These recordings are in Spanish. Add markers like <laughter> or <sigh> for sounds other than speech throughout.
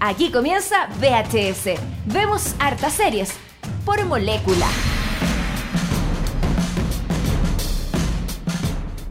Aquí comienza VHS. Vemos hartas series por molécula.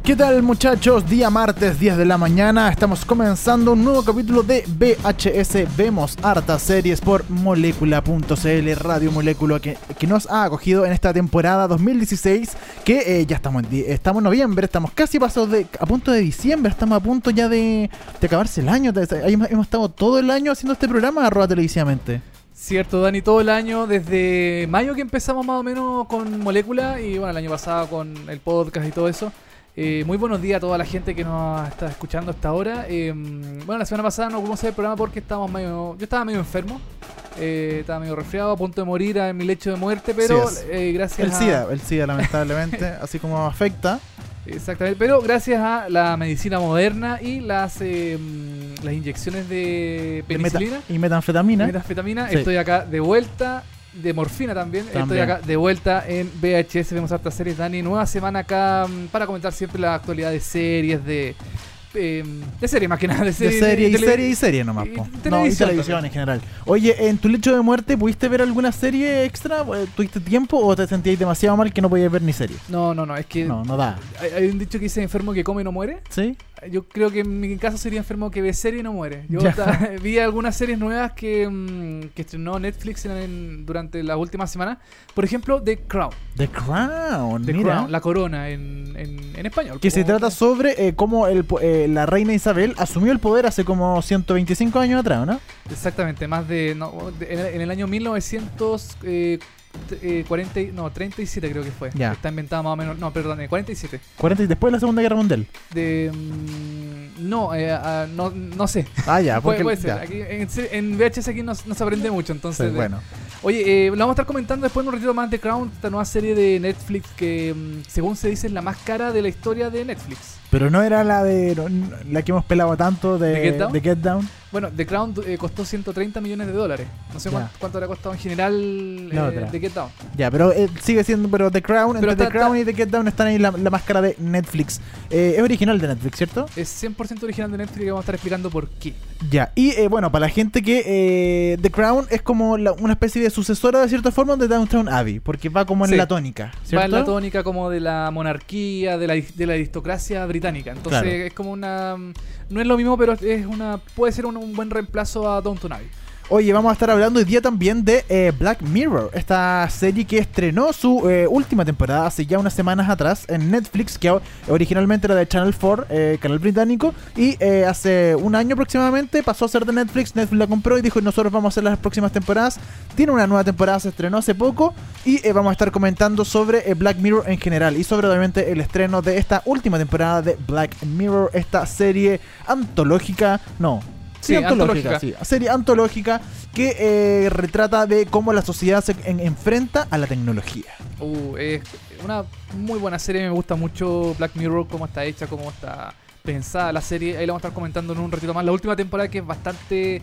¿Qué tal muchachos? Día martes, 10 de la mañana, estamos comenzando un nuevo capítulo de VHS Vemos Hartas Series por Molécula.cl, Radio Molécula, que, que, nos ha acogido en esta temporada 2016, que eh, ya estamos en, estamos en noviembre, estamos casi pasados de, a punto de diciembre, estamos a punto ya de, de acabarse el año, hemos estado todo el año haciendo este programa arroba televisivamente. Cierto, Dani, todo el año, desde mayo que empezamos más o menos con Molécula y bueno, el año pasado con el podcast y todo eso. Eh, muy buenos días a toda la gente que nos está escuchando hasta ahora. Eh, bueno, la semana pasada no pudimos hacer el programa porque estábamos medio. Yo estaba medio enfermo. Eh, estaba medio resfriado, a punto de morir en mi lecho de muerte, pero gracias el a. SIDA, el SIDA, lamentablemente, <laughs> así como afecta. Exactamente, pero gracias a la medicina moderna y las eh, las inyecciones de penicilina y metanfetamina, metanfetamina sí. estoy acá de vuelta de morfina también. también. Estoy acá de vuelta en VHS, vemos hartas series, Dani. Nueva semana acá para comentar siempre la actualidad de series, de. Eh, de serie más que nada, de serie, de serie, y, serie y serie nomás. Y, po. televisión, no, y televisión en general. Oye, en tu lecho de muerte, ¿pudiste ver alguna serie extra? ¿Tuviste tiempo o te sentías demasiado mal que no podías ver ni serie? No, no, no, es que. No, no da. Hay, hay un dicho que dice enfermo que come y no muere. Sí. Yo creo que en mi caso sería enfermo que ve serie y no muere. Yo ta, <laughs> vi algunas series nuevas que, mmm, que estrenó Netflix en, en, durante las últimas semanas. Por ejemplo, The Crown. The Crown, The mira. Crown, la corona en, en, en español. Que se trata sobre eh, cómo el, eh, la reina Isabel asumió el poder hace como 125 años atrás, ¿no? Exactamente, más de... No, de en, en, el año 1900... Eh, eh, 40, no, 37 creo que fue. Ya. Está inventado más o menos. No, perdón, eh, 47. 40 después de la Segunda Guerra Mundial. De. Mmm, no, eh, uh, no, no sé. Ah, ya, puede, <laughs> porque, puede ser. ya. Aquí, en, en, VHS aquí no, no, se aprende mucho, entonces. Sí, bueno. Oye, eh, lo vamos a estar comentando después en un ratito más de Crown, esta nueva serie de Netflix que, mmm, según se dice, es la más cara de la historia de Netflix. Pero no era la de la que hemos pelado tanto de, ¿De Get Down. de Get Down. Bueno, The Crown eh, costó 130 millones de dólares. No sé cuánto, cuánto habrá costado en general eh, The Get Down. Ya, pero eh, sigue siendo, pero The Crown, pero entre está, The Crown está, y The Get Down están ahí la, la máscara de Netflix. Eh, es original de Netflix, ¿cierto? Es 100% original de Netflix y vamos a estar explicando por qué. Ya, y eh, bueno, para la gente que The Crown es como la, una especie de sucesora de cierta forma de Downtown Abbey, porque va como en sí. la tónica, ¿cierto? Va en la tónica como de la monarquía, de la, de la aristocracia británica. Entonces Claro. es como una... No es lo mismo, pero es una puede ser un, buen reemplazo a Downton Abbey. Oye, vamos a estar hablando hoy día también de eh, Black Mirror, esta serie que estrenó su eh, última temporada hace ya unas semanas atrás en Netflix, que originalmente era de Channel 4, eh, canal británico, y hace un año aproximadamente pasó a ser de Netflix, Netflix la compró y dijo nosotros vamos a hacer las próximas temporadas. Tiene una nueva temporada, se estrenó hace poco, y vamos a estar comentando sobre Black Mirror en general, y sobre obviamente el estreno de esta última temporada de Black Mirror, esta serie antológica, no, Sí, Sí, antológica, antológica. sí. Serie antológica que eh, retrata de cómo la sociedad se en- enfrenta a la tecnología. Uh, es una muy buena serie, me gusta mucho Black Mirror, cómo está hecha, cómo está pensada la serie. Ahí la vamos a estar comentando en un ratito más. La última temporada que es bastante...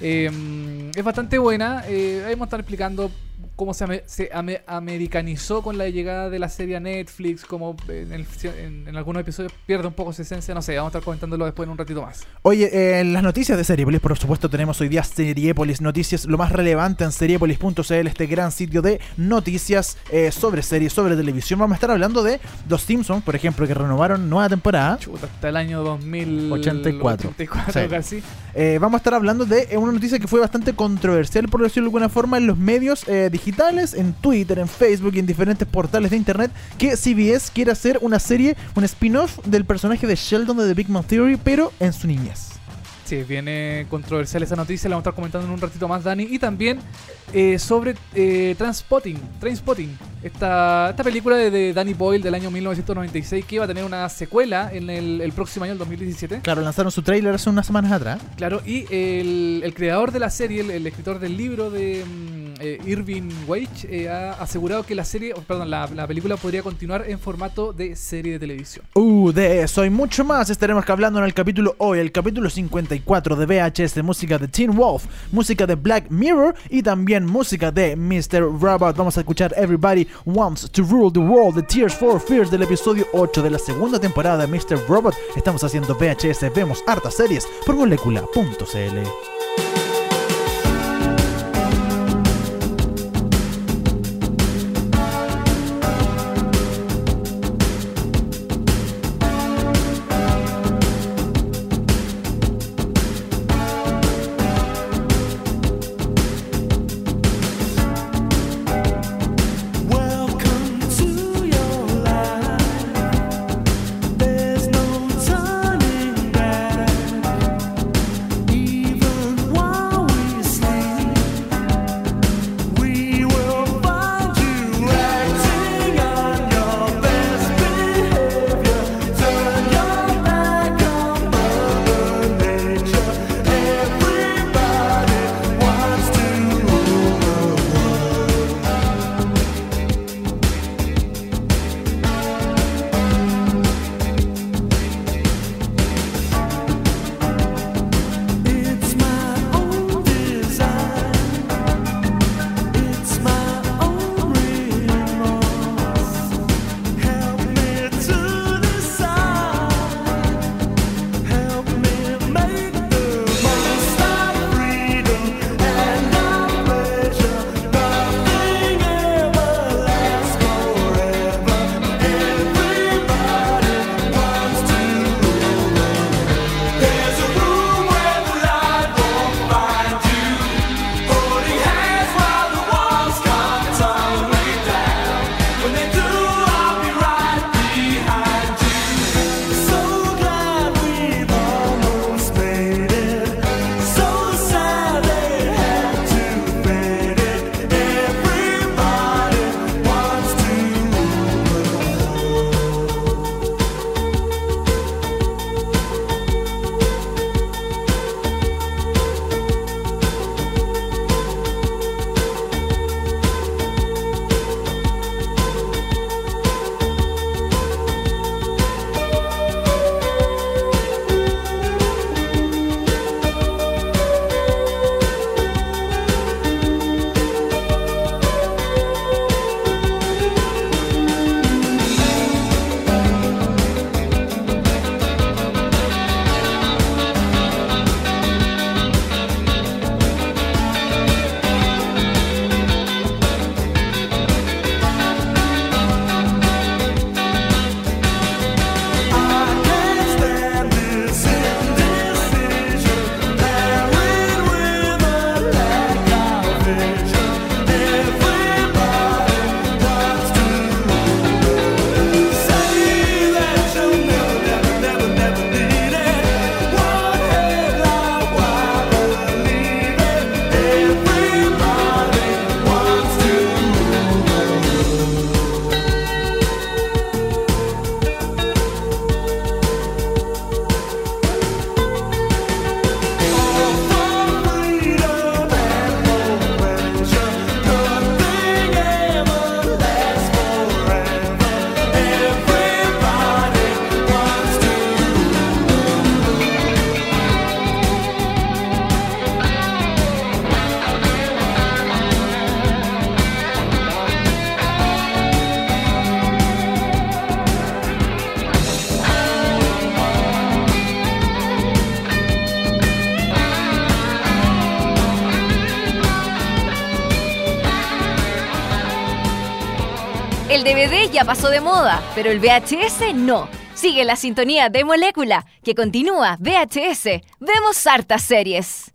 eh, es bastante buena. Eh, ahí vamos a estar explicando cómo se, ame- se ame- americanizó con la llegada de la serie a Netflix, cómo en, el- en- en algunos episodios pierde un poco su esencia. No sé, vamos a estar comentándolo después en un ratito más. Oye, eh, en las noticias de Seriepolis, por supuesto, tenemos hoy día Seriepolis Noticias, lo más relevante en seriepolis.cl, este gran sitio de noticias eh, sobre series, sobre televisión. Vamos a estar hablando de Los Simpsons, por ejemplo, que renovaron nueva temporada. Chuta, hasta el año 84. 2084 Sí. casi. Eh, vamos a estar hablando de eh, una noticia que fue bastante controversial, por decirlo de alguna forma, en los medios eh, digitales, en Twitter, en Facebook y en diferentes portales de internet, que CBS quiere hacer una serie, un spin-off del personaje de Sheldon de The Big Bang Theory, pero en su niñez. Sí, viene controversial esa noticia, la vamos a estar comentando en un ratito más, Dani. Y también eh, sobre eh, Transpotting, Trainspotting, Esta, esta película de, de Danny Boyle del año 1996 que iba a tener una secuela en el, el próximo año, el 2017. Claro, lanzaron su trailer hace unas semanas atrás. Claro, y el, el creador de la serie, el, el escritor del libro de mm, eh, Irving Wage, eh, ha asegurado que la serie, perdón, la, la película podría continuar en formato de serie de televisión. Uh, de eso y mucho más estaremos hablando en el capítulo hoy, el capítulo 54 de VHS, música de Teen Wolf, música de Black Mirror y también música de Mr. Robot. Vamos a escuchar Everybody Wants to Rule the World de Tears for Fears del episodio 8 de la segunda temporada de Mr. Robot. Estamos haciendo VHS, vemos hartas series por molecula.cl. ya pasó de moda, pero el VHS no. Sigue la sintonía de Molécula, que continúa VHS. Vemos hartas series.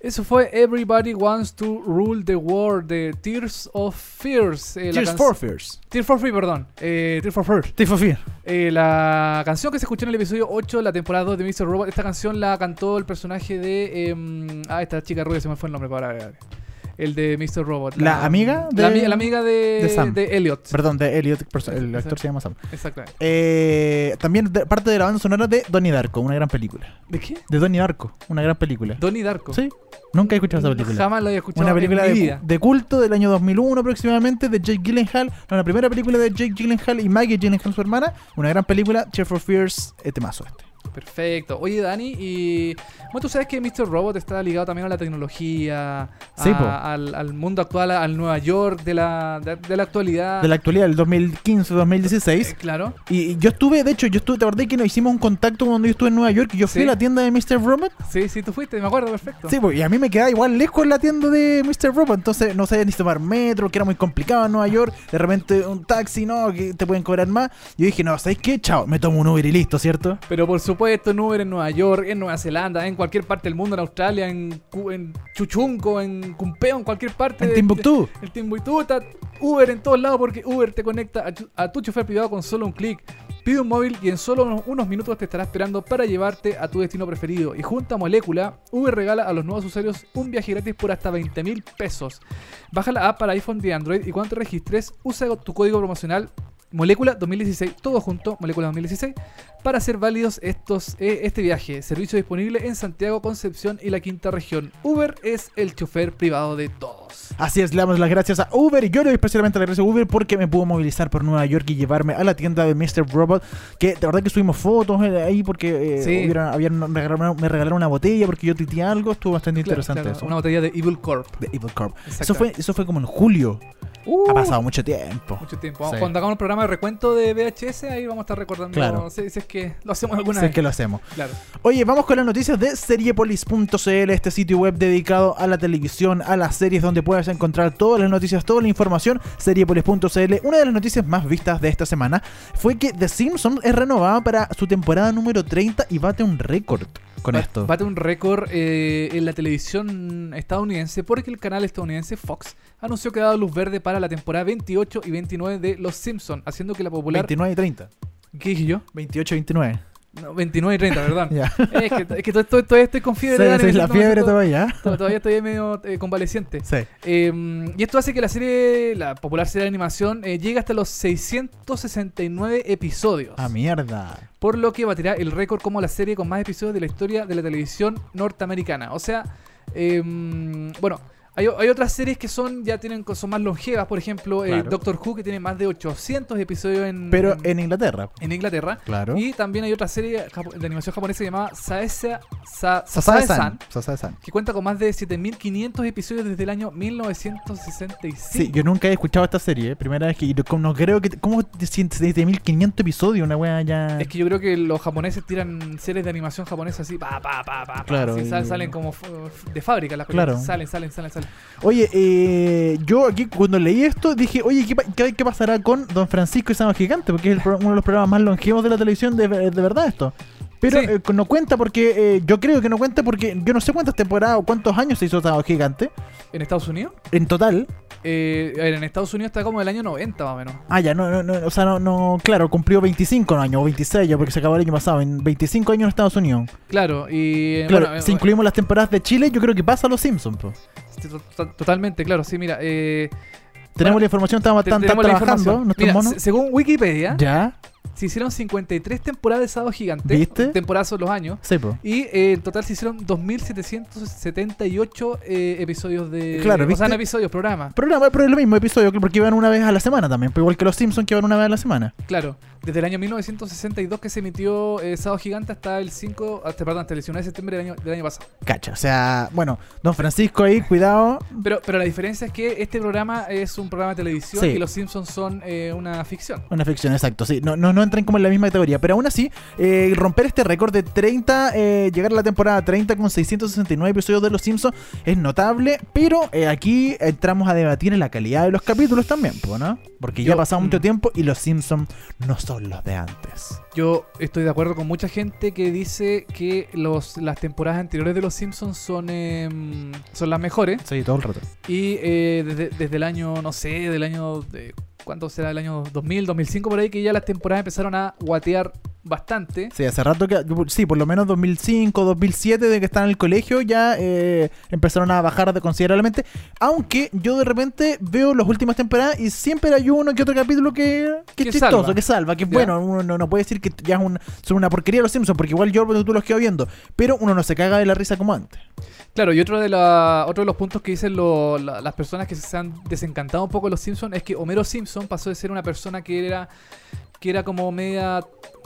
Eso fue Everybody Wants to Rule the World de Tears of Fears. eh, la Tears for Fears. Tears for Fears, perdón. Eh, Tears for Fears. Tears for Fear. Eh, la canción que se escuchó en el episodio 8 de la temporada 2 de Mr. Robot, esta canción la cantó el personaje de... em, ah, esta chica rubia se me fue el nombre para... El de Mr. Robot. ¿La amiga la, de- ami- la amiga de, de Sam. Elliot. Perdón, de Elliot, el actor se llama Sam. Exactamente. Eh, también de- parte de la banda sonora de Donnie Darko, una gran película. ¿De qué? De Donnie Darko, una gran película. Donnie Darko. Sí, nunca he escuchado esa película. Jamás la había escuchado Una película en mi de, vida. de culto del año 2001 aproximadamente de Jake Gyllenhaal. No, la primera película de Jake Gyllenhaal y Maggie Gyllenhaal, su hermana. Una gran película, Chef for Fears, eh, temazo este. Perfecto. Oye, Dani, y bueno, tú sabes que Mr. Robot está ligado también a la tecnología, Sí, al, al mundo actual, al Nueva York de la, de, de la actualidad. De la actualidad, del Eh, 2015-2016. claro. Y, y yo estuve, de hecho, yo estuve, te acordás que nos hicimos un contacto cuando yo estuve en Nueva York y yo fui Sí. a la tienda de Mr. Robot. Sí, sí, tú fuiste, me acuerdo, perfecto. Sí, pues, y a mí me quedaba igual lejos la tienda de Mr. Robot, entonces no sabía ni tomar metro, que era muy complicado en Nueva York. De repente un taxi, no, que te pueden cobrar más. Yo dije, no, ¿sabes qué? Chao, me tomo un Uber y listo, ¿cierto? Pero por supuesto, en Uber en Nueva York, en Nueva Zelanda, en cualquier parte del mundo, en Australia, en, en Chuchunco, en Cumpeo, en cualquier parte. En de- Timbuktu. El Timbuktu está Uber en todos lados porque Uber te conecta a, tu- a tu chofer privado con solo un clic. Pide un móvil y en solo unos, unos minutos te estará esperando para llevarte a tu destino preferido. Y junto a Molécula, Uber regala a los nuevos usuarios un viaje gratis por hasta 20 mil pesos. Baja la app para iPhone y Android y cuando te registres, usa tu código promocional Molécula 2016, todo junto, Molécula 2016, para hacer válidos estos, eh, este viaje. Servicio disponible en Santiago, Concepción y la quinta región. Uber es el chofer privado de todos. Así es, le damos las gracias a Uber y yo le doy especialmente las gracias a Uber porque me pudo movilizar por Nueva York y llevarme a la tienda de Mr. Robot. Que de verdad que subimos fotos eh, ahí porque eh, Sí. hubieron- habían- me, regalaron, me regalaron una botella porque yo titeé algo. Estuvo bastante Claro, interesante claro, eso. Una botella de Evil Corp. De Evil Corp. Eso fue, eso fue como en julio. Uh, Ha pasado mucho tiempo. Mucho tiempo. Sí. Cuando hagamos el programa de recuento de VHS, ahí vamos a estar recordando. Claro. Si, si es que lo hacemos alguna Sé vez. que lo hacemos. Claro. Oye, vamos con las noticias de seriepolis.cl, este sitio web dedicado a la televisión, a las series, donde puedes encontrar todas las noticias, toda la información. Seriepolis.cl. Una de las noticias más vistas de esta semana fue que The Simpsons es renovada para su temporada número 30 y bate un récord con esto. Bate un récord eh, en la televisión estadounidense porque el canal estadounidense Fox anunció que ha dado luz verde para la temporada 28 y 29 de Los Simpsons, haciendo que la popular. 29 y 30. ¿Qué dije yo? 28 y 29. No, 29 y 30, ¿verdad? <laughs> Ya. Es que, es que to- to- todavía estoy con fiebre. Sí, sí, la fiebre todavía. to- Todavía estoy medio eh, convaleciente. Sí. Eh, y esto hace que la serie, la popular serie de animación, eh, llegue hasta los 669 episodios. Ah, mierda. por lo que batirá el récord como la serie con más episodios de la historia de la televisión norteamericana. O sea, em, bueno, hay, hay otras series que son ya tienen son más longevas, por ejemplo, eh, Claro. Doctor Who que tiene más de 800 episodios en, Pero en Inglaterra. en Inglaterra. Claro. Y también hay otra serie de animación japonesa llamada Saesa Sa- Sasae-san. Sasae-san, Sasae-san. que cuenta con más de 7500 episodios desde el año 1965. Sí, yo nunca he escuchado esta serie. eh. Primera vez que no creo que. ¿Cómo desde 1500 episodios? Una wea ya. Es que yo creo que los japoneses tiran series de animación japonesa así, pa, pa, pa, pa, pa. Claro, Sí, sal- y- salen como de fábrica las Claro. películas. Salen, salen, salen, salen. Oye, eh, yo aquí cuando leí esto dije, oye, ¿qué, qué, qué pasará con Don Francisco y Sábado Gigante? Porque es el pro- uno de los programas más longevos de la televisión, de, de verdad esto. Pero Sí. eh, no cuenta porque, eh, yo creo que no cuenta porque yo no sé cuántas temporadas o cuántos años se hizo Sábado Gigante ¿En Estados Unidos? en total. Eh, en Estados Unidos está como el año 90 más o menos. Ah, ya, no, no, no, o sea, no, no, claro, cumplió 25 años, o 26 ya, porque se acabó el año pasado, en 25 años en Estados Unidos. Claro, y... Claro, bueno, si incluimos las temporadas de Chile, yo creo que pasa a los Simpsons. po. Totalmente, claro, sí, mira. Eh, Tenemos Bueno, la información, estamos tan, tan trabajando, Mira, según Wikipedia, Ya, se hicieron 53 temporadas de Sábado Gigante. ¿Viste? Temporadas son los años. sí, po. Y eh, en total se hicieron 2.778 eh, episodios de... Claro, O sea, no ¿viste? episodios, programas. Programa, pero es lo mismo episodio, porque iban una vez a la semana también, pues igual que los Simpsons que iban una vez a la semana. Claro, desde el año 1962 que se emitió eh, Sábado Gigante hasta el 5, hasta, perdón, hasta el 19 de septiembre del año, del año pasado. Cacha, o sea, bueno, Don Francisco ahí, cuidado. Pero, pero la diferencia es que este programa es un programa de televisión Sí. y los Simpsons son eh, una ficción. Una ficción, exacto, sí. No, no, no entran como en la misma categoría. Pero aún así, eh, romper este récord de 30, eh, llegar a la temporada 30 con 669 episodios de Los Simpsons es notable. Pero eh, aquí entramos a debatir en la calidad de los capítulos también, ¿no? Porque ya ha pasado mucho mm. tiempo y Los Simpsons no son los de antes. Yo estoy de acuerdo con mucha gente que dice que los, las temporadas anteriores de los Simpsons son, em, son las mejores. Sí, todo el rato. Y eh, desde, desde el año, no sé, del año... De, ¿Cuánto será? El año 2000, 2005 por ahí, que ya las temporadas empezaron a guatear bastante. Sí, hace rato que. Sí, por lo menos 2005, 2007, de que están en el colegio, ya eh, empezaron a bajar de considerablemente. Aunque yo de repente veo las últimas temporadas y siempre hay uno que otro capítulo que, que Que es chistoso, salva. que salva, que es Ya. bueno. Uno no, no puede decir que ya es un- son una porquería los Simpsons, porque igual yo tú los quedo viendo. Pero uno no se caga de la risa como antes. Claro, y otro de, la, otro de los puntos que dicen lo- la- las personas que se han desencantado un poco de los Simpsons es que Homero Simpson pasó de ser una persona que era, que era como media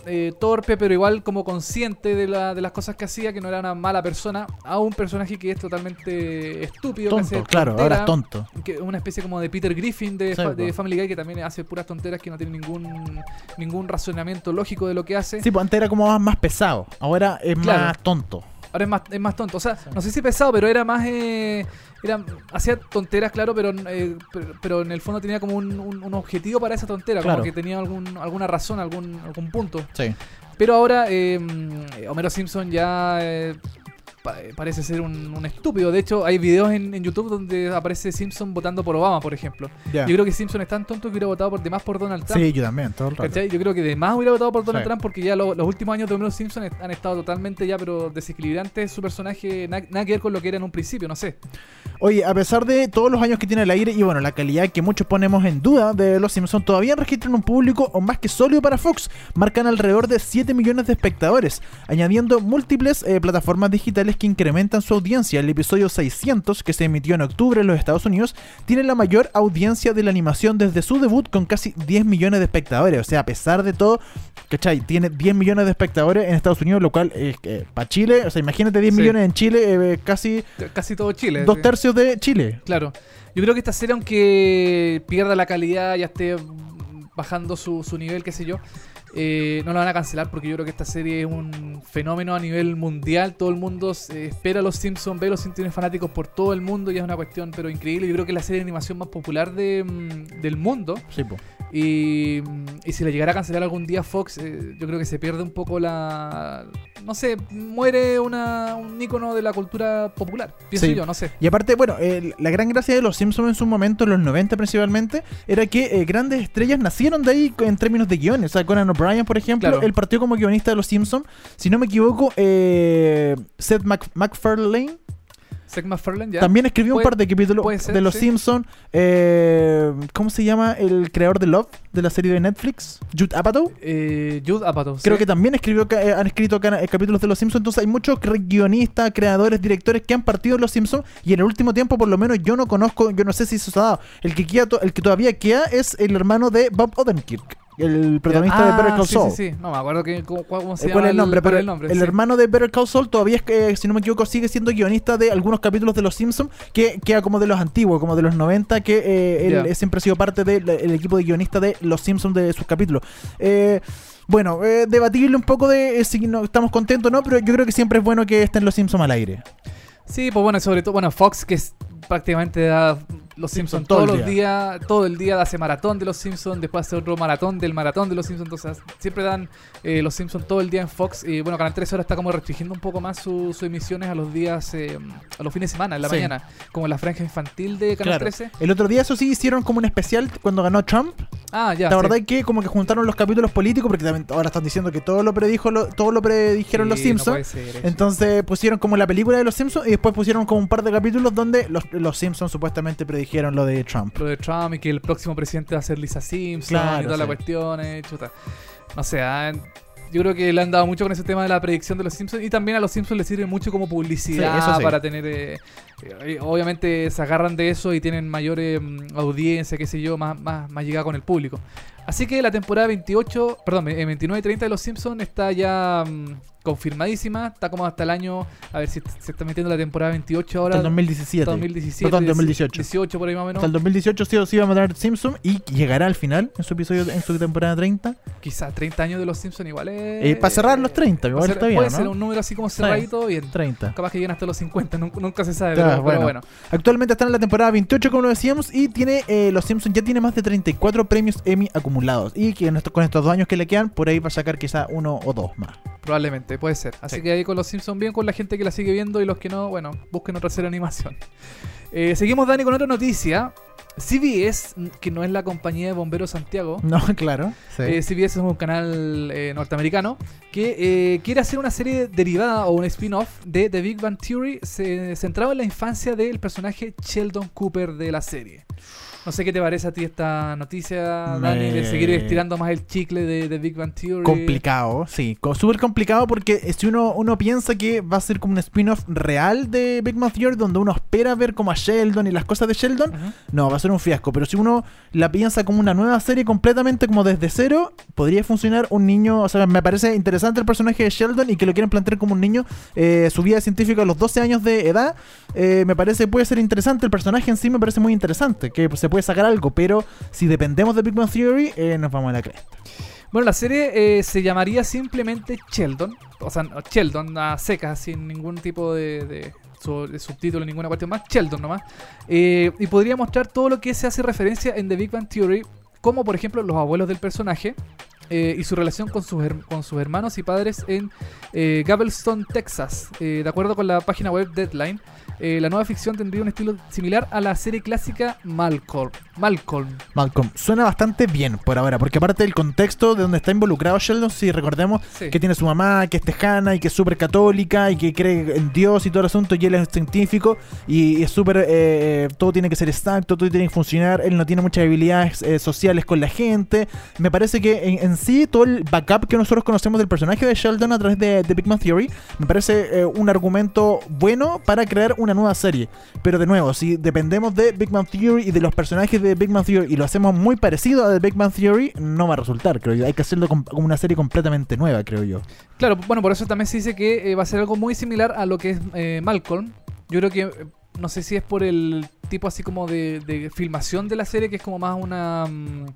eh, torpe, pero igual como consciente de, la- de las cosas que hacía, que no era una mala persona, a un personaje que es totalmente estúpido, que hace Tonto, claro, ahora es tonto. que una especie como de Peter Griffin de, Sí, fa- de. Family Guy que también hace puras tonteras que no tiene ningún ningún razonamiento lógico de lo que hace. Sí, pues antes era como más, más pesado. Ahora es Claro. más tonto. Ahora es más, es más tonto. O sea, no sé si pesado, pero era más. Eh, era, hacía tonteras, claro, pero, eh, pero, pero en el fondo tenía como un, un- un objetivo para esa tontera. Claro. Como que tenía algún, alguna razón, algún, algún punto. Sí. Pero ahora eh, Homero Simpson ya eh, pa- eh, parece ser un, un estúpido. De hecho, hay videos en, en YouTube donde aparece Simpson votando por Obama, por ejemplo. Yo creo que Simpson es tan tonto que hubiera votado por demás por Donald Trump. Sí, yo también, todo el rato. Yo creo que de más hubiera votado por Donald Sí. Trump porque ya lo- los últimos años de Homero Simpson han estado totalmente ya, pero desequilibrantes. Su personaje, na- nada que ver con lo que era en un principio, no sé. Oye, a pesar de todos los años que tiene el aire y bueno, la calidad que muchos ponemos en duda de Los Simpsons, todavía registran un público o más que sólido para Fox. Marcan alrededor de 7 millones de espectadores, añadiendo múltiples eh, plataformas digitales que incrementan su audiencia. El episodio 600, que se emitió en octubre en los Estados Unidos, tiene la mayor audiencia de la animación desde su debut con casi 10 millones de espectadores. O sea, a pesar de todo, ¿cachai? Tiene 10 millones de espectadores en Estados Unidos, lo cual es para Chile, o sea, imagínate 10 Sí. millones en Chile, eh, casi C- Casi todo Chile. dos sí. tercios de Chile. Claro. Yo creo que esta serie, aunque pierda la calidad, ya esté bajando su, su nivel, qué sé yo, eh, no la van a cancelar porque yo creo que esta serie es un fenómeno a nivel mundial. Todo el mundo se espera a los Simpsons, ve a los Simpsons fanáticos por todo el mundo y es una cuestión pero increíble. Yo creo que es la serie de animación más popular de, mm, del mundo. Sí, po. Y, y si le llegara a cancelar algún día Fox, eh, yo creo que se pierde un poco la... No sé, muere una, un ícono de la cultura popular. Pienso Sí. yo, no sé. Y aparte, bueno, eh, la gran gracia de los Simpsons en su momento, en los 90 principalmente, era que eh, grandes estrellas nacieron de ahí en términos de guiones. O sea, Conan O'Brien, por ejemplo, Claro. él partió como guionista de los Simpsons. Si no me equivoco, eh, Seth Mac- MacFarlane Seth MacFarlane ya. también escribió un par de capítulos ser, de los sí. Simpsons. Eh, ¿Cómo se llama el creador de Love, de la serie de Netflix? Jude Apatow. Eh, Jude Apatow. Creo sí. que también escribió, eh, han escrito capítulos de Los Simpsons, entonces hay muchos guionistas, creadores, directores que han partido de Los Simpsons y en el último tiempo por lo menos yo no conozco, yo no sé si eso se ha dado. El que, queda el que todavía queda es el hermano de Bob Odenkirk, el protagonista de Ah, Better Call Saul. sí, sí. No me acuerdo que, cómo, cómo se Eh, llama. ¿Cuál es el nombre? Pero el, el nombre, el sí. hermano de Better Call Saul todavía, es que, si no me equivoco, sigue siendo guionista de algunos capítulos de Los Simpsons, que queda como de los antiguos, como de los 90, que eh, él siempre ha sido parte del el equipo de guionistas de Los Simpsons de sus capítulos. Eh, bueno, eh, debatible un poco de eh, si no, estamos contentos o no, pero yo creo que siempre es bueno que estén Los Simpsons al aire. Sí, pues bueno, sobre todo, bueno, Fox que es, prácticamente da los Simpson Simpsons todo todos el los días, todo el día hace maratón de los Simpsons, después hace otro maratón del maratón de los Simpsons, entonces siempre dan eh, los Simpsons todo el día en Fox y bueno, Canal 13 ahora está como restringiendo un poco más sus sus emisiones a los días, eh, a los fines de semana, en la Sí. mañana, como la franja infantil de Canal Claro. 13. El otro día, eso sí, hicieron como un especial cuando ganó Trump. Ah, ya. La sí. verdad es que como que juntaron los capítulos políticos, porque también ahora están diciendo que todo lo predijo, lo- todo lo predijeron Sí, los Simpsons. Entonces pusieron como la película de los Simpsons y después pusieron como un par de capítulos donde los, los Simpsons supuestamente predijeron lo de Trump. lo de Trump y que el próximo presidente va a ser Lisa Simpson Claro, y toda la sí. cuestión, eh, chuta. No sé, ah, yo creo que le han dado mucho con ese tema de la predicción de los Simpsons y también a los Simpsons les sirve mucho como publicidad Sí, sí. para tener... eh, eh, obviamente se agarran de eso y tienen mayor eh, audiencia, qué sé yo, más, más, más llegada con el público. Así que la temporada 28, perdón, eh, 29 y 30 de Los Simpsons está ya mm, confirmadísima. Está como hasta el año. A ver si se está metiendo la temporada 28 ahora. Hasta el 2017. hasta 2017. Perdón, 2018. 18 por ahí más o menos. Hasta el 2018 sí o sí va a matar Simpson y llegará al final en su episodio, en su temporada 30. Quizás 30 años de Los Simpsons igual es. Eh, para cerrar los 30, igual está bien, Puede ¿no? ser un número así como cerradito, bien. 30. Capaz que lleguen hasta los 50, nunca, nunca se sabe, Ya, pero, pero bueno. Actualmente están en la temporada 28, como lo decíamos, y tiene eh, Los Simpsons ya tiene más de 34 premios Emmy acumulados. Y que en con estos dos años que le quedan, por ahí va a sacar quizá uno o dos más. Probablemente, puede ser. Así Sí. que ahí con Los Simpsons bien, con la gente que la sigue viendo y los que no, bueno, busquen otra serie de animación. Eh, seguimos, Dani, con otra noticia. CBS, que no es la compañía de bomberos Santiago, <laughs> No, claro. sí. eh, CBS es un canal eh, norteamericano que eh, quiere hacer una serie derivada o un spin-off de The Big Bang Theory se- centrado en la infancia del personaje Sheldon Cooper de la serie. No sé qué te parece a ti esta noticia, Me- Dani, de seguir estirando más el chicle de The Big Bang Theory. complicado, sí, súper complicado porque si uno, uno piensa que va a ser como un spin-off real de Big Bang Theory donde uno espera ver como a Sheldon y las cosas de Sheldon, Ajá. no, va a ser un fiasco, pero si uno la piensa como una nueva serie completamente como desde cero, podría funcionar un niño, o sea, me parece interesante el personaje de Sheldon y que lo quieren plantear como un niño, eh, su vida científica a los 12 años de edad, eh, me parece puede ser interesante, el personaje en sí me parece muy interesante, que se puede sacar algo, pero si dependemos de Big Bang Theory, eh, nos vamos a la cresta. Bueno, la serie eh, se llamaría simplemente Sheldon. O sea, Sheldon a secas, sin ningún tipo de, de subtítulo, ninguna cuestión más. Sheldon nomás. Eh, y podría mostrar todo lo que se hace referencia en The Big Bang Theory, como por ejemplo los abuelos del personaje. Eh, y su relación con sus, con sus hermanos y padres en eh, Galveston, Texas. Eh, de acuerdo con la página web Deadline, eh, la nueva ficción tendría un estilo similar a la serie clásica Malcolm. Malcolm. Malcolm, suena bastante bien por ahora, porque aparte del contexto de donde está involucrado Sheldon, si recordemos Sí. que tiene su mamá, que es tejana y que es súper católica y que cree en Dios y todo el asunto, y él es científico y, y es súper, eh, todo tiene que ser exacto, todo tiene que funcionar, él no tiene muchas habilidades eh, sociales con la gente. Me parece que en, en sí todo el backup que nosotros conocemos del personaje de Sheldon a través de, Big Bang Theory, me parece eh, un argumento bueno para crear una nueva serie. Pero de nuevo, si dependemos de Big Bang Theory y de los personajes de Big Bang Theory y lo hacemos muy parecido a Big Bang Theory, no va a resultar, creo yo. Hay que hacerlo com- como una serie completamente nueva, creo yo. Claro, bueno, por eso también se dice que eh, va a ser algo muy similar a lo que es eh, Malcolm. Yo creo que, no sé si es por el tipo así como de, de filmación de la serie, que es como más una... mm,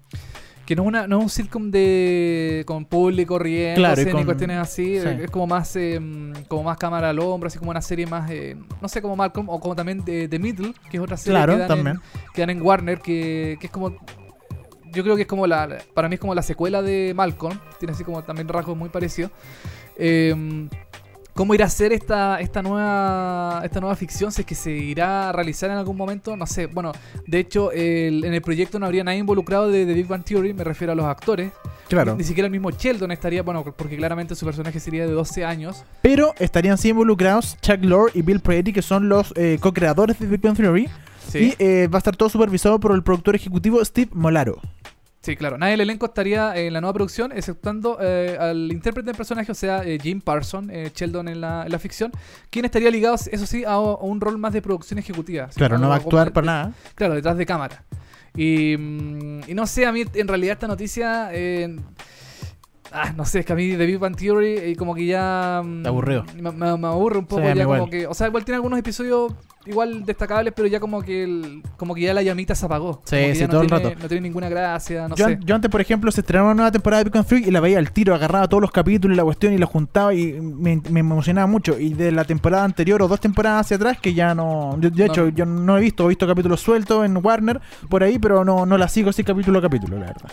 que no es, una, no es un sitcom de con público riendo Claro, y con- cuestiones así. sí. Es como más eh, mm, como más cámara al hombro, así como una serie más, eh, no sé, como Malcolm, o como también de The Middle, que es otra serie Claro, que, dan también. En, que dan en Warner, que, que es como yo creo que es como la. Para mí es como la secuela de Malcolm. Tiene así como también rasgos muy parecidos. Eh, ¿Cómo irá a ser esta, esta nueva esta nueva ficción? Si es que se irá a realizar en algún momento, no sé. Bueno, de hecho, el- en el proyecto no habría nadie involucrado de The Big Bang Theory, me refiero a los actores. Claro. Ni siquiera el mismo Sheldon estaría, bueno, porque claramente su personaje sería de 12 años. Pero estarían sí involucrados Chuck Lorre y Bill Prady, que son los eh, co-creadores de Big Bang Theory. Y eh, va a estar todo supervisado por el productor ejecutivo Steve Molaro. Sí, claro. Nadie del elenco estaría en la nueva producción, exceptuando eh, al intérprete del personaje, o sea, eh, Jim Parson, eh, Sheldon en la, en la ficción, quien estaría ligado, eso sí, a, a un rol más de producción ejecutiva. Claro, no va a actuar como para de- nada. Claro, detrás de cámara. Y, mm, y no sé, a mí en realidad esta noticia... ah, no sé, es que a mí de Big Bang Theory eh, como que ya... mm, Te aburrió. Me, me- me aburre un poco Sí, a mí ya como igual. que... O sea, igual tiene algunos episodios igual destacables, pero ya como que el- como que ya la llamita se apagó. Sí, Como que sí, ya no todo el tiene- rato. No tiene ninguna gracia, no yo, sé. an- yo antes, por ejemplo, se estrenaba una nueva temporada de Big Bang Theory y la veía al tiro, agarraba todos los capítulos y la cuestión y la juntaba y me, me emocionaba mucho. Y de la temporada anterior o dos temporadas hacia atrás, que ya no. De, de No. hecho, yo no he visto, he visto capítulos sueltos en Warner por ahí, pero no, no la sigo así capítulo a capítulo, la verdad.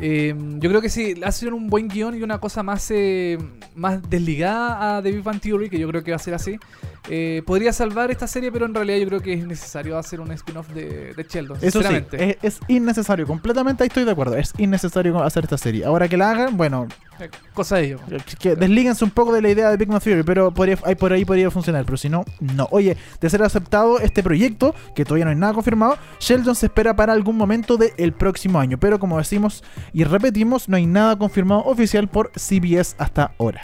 Eh, yo creo que sí, ha sido un buen guion y una cosa más, eh, más desligada a The Big Bang Theory, que yo creo que va a ser así. Eh, podría salvar esta serie, pero en realidad yo creo que es necesario hacer un spin-off de, de Sheldon. Eso sí, es, es innecesario, completamente ahí estoy de acuerdo. Es innecesario hacer esta serie. Ahora que la hagan, bueno, Eh, Cosa de ello. que deslíguense un poco de la idea de Big Theory, pero podría, ahí por ahí podría funcionar, pero si no, no. Oye, de ser aceptado este proyecto, que todavía no hay nada confirmado, Sheldon se espera para algún momento del próximo año, pero como decimos y repetimos, no hay nada confirmado oficial por CBS hasta ahora.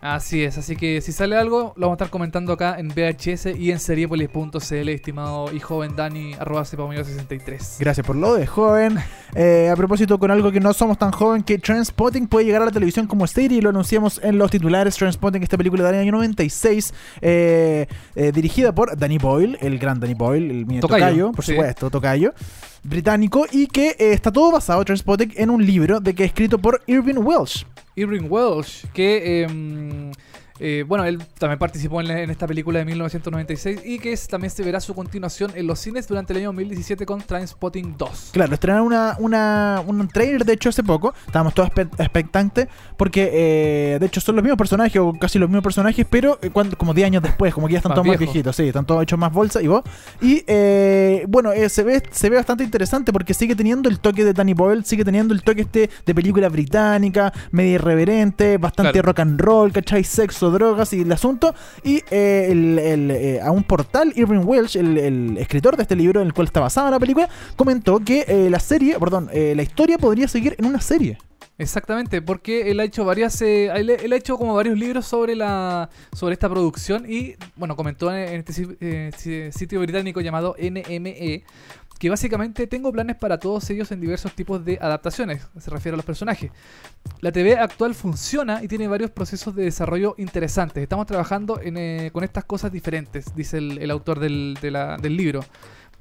Así es, así que si sale algo, lo vamos a estar comentando acá en VHS y en seriepolis.cl, estimado y joven Dani, arroba cepamillo63. Gracias por lo de joven. Eh, a propósito, con algo que no somos tan joven, que Transpotting puede llegar a la televisión como serie, y lo anunciamos en los titulares. Transpotting, esta película del año 96, eh, eh, dirigida por Danny Boyle, el gran Danny Boyle, el mío Tocayo, tocayo, por sí. supuesto, tocayo, británico, y que eh, está todo basado, Transpotting, en un libro de que escrito por Irving Welsh. Irving Welsh, que em, Eh, bueno, él también participó en, la- en esta película de 1996 y que es- también se verá su continuación en los cines durante el año 2017 con Trainspotting 2. Claro, estrenaron una, una, un trailer de hecho hace poco. Estábamos todos expectantes porque eh, de hecho son los mismos personajes o casi los mismos personajes, pero eh, cuando, como 10 años después, como que ya están Más todos más viejitos, sí, están todos hechos más bolsa y vos. Y eh, bueno, se, ve, se ve bastante interesante porque sigue teniendo el toque de Danny Boyle, sigue teniendo el toque este de película británica, media irreverente, bastante Claro. rock and roll, ¿cachai? Sexo, drogas y el asunto. Y eh, el- el, eh, a un portal, Irving Welsh, el, el escritor de este libro en el cual está basada la película, comentó que eh, la serie, perdón, la historia podría seguir en una serie. Exactamente, porque él ha hecho varias, él, ha hecho como varios libros sobre la, sobre esta producción y bueno comentó en, este si- si- sitio británico llamado NME que básicamente tengo planes para todos ellos en diversos tipos de adaptaciones, se refiere a los personajes. La TV actual funciona y tiene varios procesos de desarrollo interesantes. Estamos trabajando en, eh, con estas cosas diferentes, dice el, autor del libro.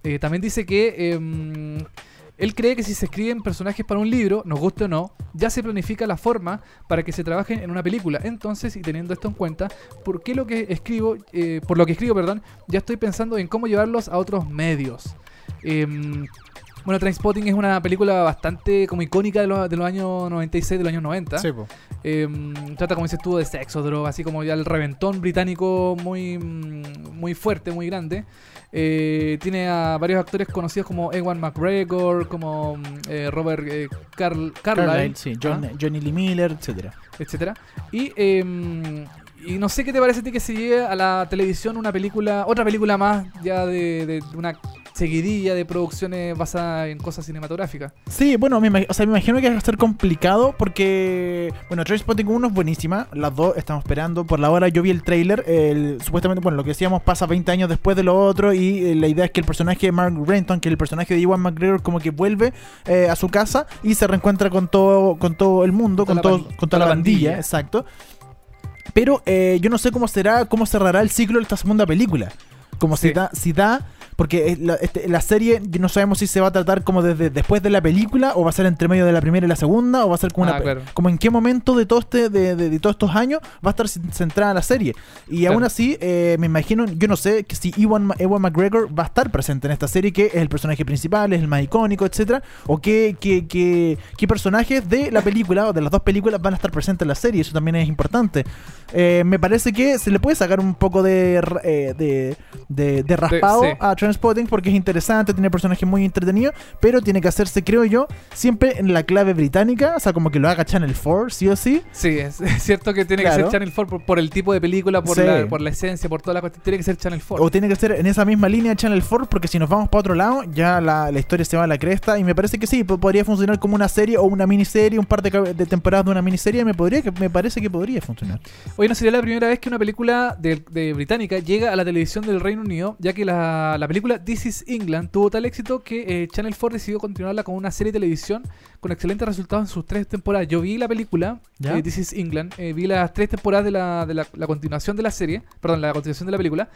Eh, también dice que em, él cree que si se escriben personajes para un libro, nos guste o no, ya se planifica la forma para que se trabajen en una película. Entonces, y teniendo esto en cuenta, ¿por qué lo que escribo, eh, por lo que escribo, perdón, ya estoy pensando en cómo llevarlos a otros medios? Em, bueno, Trainspotting es una película bastante como icónica de, los- de los años 96, de los años 90. Em, trata, como dices tú, de sexo, droga, así como ya el reventón británico muy, mm, muy fuerte, muy grande. Eh, tiene a varios actores conocidos como Ewan McGregor, como mm, eh, Robert eh, Carl- Carlyle, Carlyle, sí, John- ¿ah? Johnny Lee Miller, etcétera. etcétera. Y, em, y no sé qué te parece a ti que se llegue a la televisión una película, otra película más ya de, de una seguidilla de producciones basadas en cosas cinematográficas. Sí, bueno, me, o sea, me imagino que va a ser complicado porque, bueno, Trainspotting 1 es buenísima, las dos estamos esperando. Por la hora yo vi el trailer, el, supuestamente, bueno, lo que decíamos pasa 20 años después de lo otro y eh, la idea es que el personaje de Mark Renton, que el personaje de Ewan McGregor, como que vuelve eh, a su casa y se reencuentra con todo, con todo el mundo, Con todo, la con toda la bandilla, exacto. Pero eh, yo no sé cómo será, cómo cerrará el ciclo de esta segunda película. Como Sí. si da, si da, porque eh, la, este- la serie no sabemos si se va a tratar como desde después de la película o va a ser entre medio de la primera y la segunda o va a ser como Ah, una, claro. como en qué momento de todo este de, de- de todos estos años va a estar centrada la serie. Y Claro. aún así eh, me imagino, yo no sé que si Ewan, Ewan McGregor va a estar presente en esta serie que es el personaje principal, es el más icónico, etcétera, o qué qué, qué, qué personajes de la película o de las dos películas van a estar presentes en la serie, eso también es importante. Eh, me parece que se le puede sacar un poco de, eh, de, de, de raspado sí. a Transpotting porque es interesante, tiene personajes muy entretenidos, pero tiene que hacerse, creo yo, siempre en la clave británica, o sea, como que lo haga Channel 4, sí o sí. Sí, es, <laughs> es cierto que tiene que ser Channel 4 por, por el tipo de película, por, Sí. la, por la esencia, por toda la cuestión. Tiene que ser Channel 4. O tiene que ser en esa misma línea Channel 4, porque si nos vamos para otro lado, ya la, la historia se va a la cresta. Y me parece que sí, po- podría funcionar como una serie o una miniserie, un par de, temporadas de una miniserie. Me, podría, que- me parece que podría funcionar. Hoy no sería la primera vez que una película de, de británica llega a la televisión del Reino Unido, ya que la, la película This is England tuvo tal éxito que eh, Channel 4 decidió continuarla con una serie de televisión con excelentes resultados en sus tres temporadas. Yo vi la película ¿Ya? eh, This is England, eh, vi las tres temporadas de, la, de la, la continuación de la serie, perdón, la continuación de la película,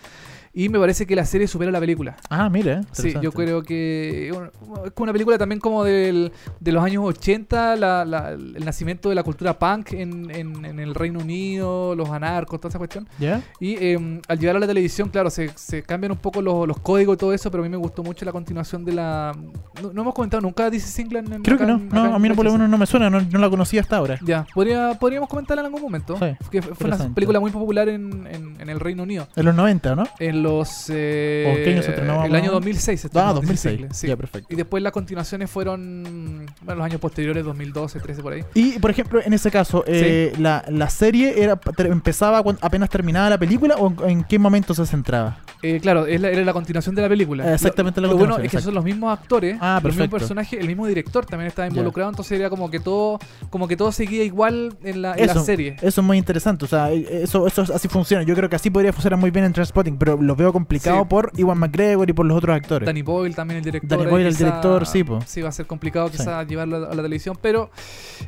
y me parece que la serie supera la película. Ah, mira. Sí, yo creo que es como una película también como del, de los años 80, la- la- el nacimiento de la cultura punk en, en- en el Reino Unido, los anarcos, toda esa cuestión. ¿Ya? Y eh, al llegar a la televisión, claro, se, se cambian un poco los, los códigos y todo eso, pero a mí me gustó mucho la continuación de la... No, no hemos comentado nunca This is England. en- Creo que no. No, a mí no, por lo menos no me suena, no, no la conocía hasta ahora. Ya, podría, podríamos comentarla en algún momento. Sí, que fue una película muy popular en, en- el Reino Unido. En los 90, ¿no? En los... eh, ¿O qué año se estrenó? El año 2006. se Ah, estrenó This is 2006. England, sí. Ya, perfecto. Y después las continuaciones fueron bueno, los años posteriores, 2012, 13 por ahí. Y, por ejemplo, en ese caso, eh, la, ¿la serie era empezaba cuando apenas terminaba la película o en qué momento se centraba? Eh, claro, es la- era la continuación de la película. Eh, exactamente lo, la lo bueno es que son los mismos actores, Ah, los mismos personajes, el mismo director también estaba involucrado, entonces era como que todo, como que todo seguía igual en la, en la serie. Eso es muy interesante, o sea, eh, eso, eso es- así funciona. Yo creo que así podría funcionar muy bien en Transpotting, pero lo veo complicado Sí. por Iwan McGregor y por los otros actores. Danny Boyle también el director. Danny Boyle, el quizá- director, sí, po. Sí, va a ser complicado Sí. quizás llevarlo a la televisión, pero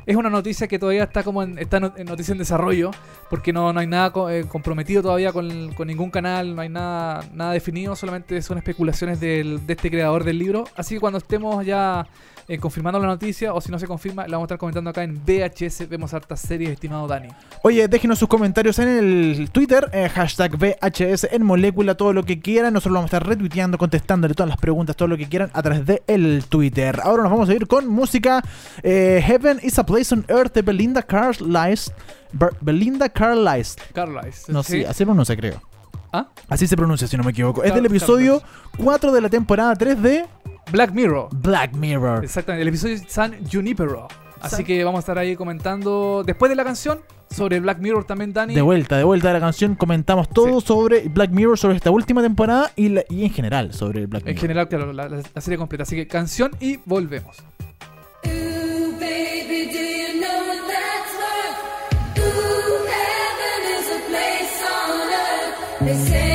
es una noticia que todavía está como en, está en noticia en desarrollo, porque no, no hay nada co- eh, comprometido todavía con, con ningún canal, no hay nada, nada definido, solamente son especulaciones del- de este creador del libro. Así que cuando estemos ya eh, confirmando la noticia, o si no se confirma, la vamos a estar comentando acá en VHS. Vemos hartas series, estimado Dani. Oye, déjenos sus comentarios en el Twitter, eh, hashtag VHS en molécula, todo lo que quieran. Nosotros vamos a estar retuiteando, contestándole todas las preguntas, todo lo que quieran a través de el Twitter. Ahora nos vamos a ir con música. eh, Heaven is a Place on Earth de Belinda Carlisle. Belinda Carlisle. Carlisle. No sé, así se pronuncia, creo. ¿Ah? Así se pronuncia, si no me equivoco. Es del episodio 4 de la temporada 3 de Black Mirror. Black Mirror. Exactamente, el episodio San Junipero. Así San- que vamos a estar ahí comentando después de la canción sobre Black Mirror también, Dani. De vuelta, de vuelta a la canción, comentamos todo Sí. sobre Black Mirror, sobre esta última temporada y, la- y en general sobre Black En Mirror. general, claro, la, la- la serie completa. Así que canción y volvemos. They say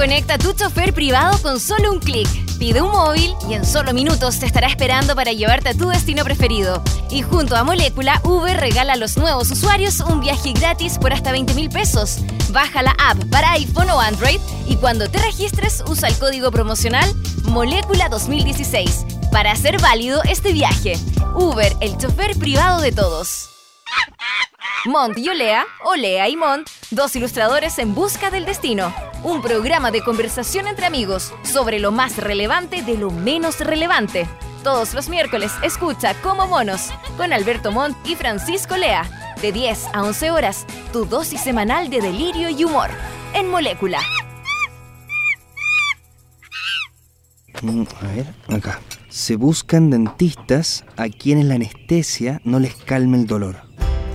conecta tu chofer privado con solo un clic. Pide un móvil y en solo minutos te estará esperando para llevarte a tu destino preferido. Y junto a Molécula, Uber regala a los nuevos usuarios un viaje gratis por hasta 20 mil pesos. Baja la app para iPhone o Android y cuando te registres usa el código promocional Molécula 2016 para hacer válido este viaje. Uber, el chofer privado de todos. Mont y Olea, Olea y Mont, dos ilustradores en busca del destino. Un programa de conversación entre amigos sobre lo más relevante de lo menos relevante. Todos los miércoles escucha Como Monos con Alberto Montt y Francisco Lea. De 10 a 11 horas, tu dosis semanal de delirio y humor. En Molécula. Mm, A ver, acá. Se buscan dentistas a quienes la anestesia no les calme el dolor.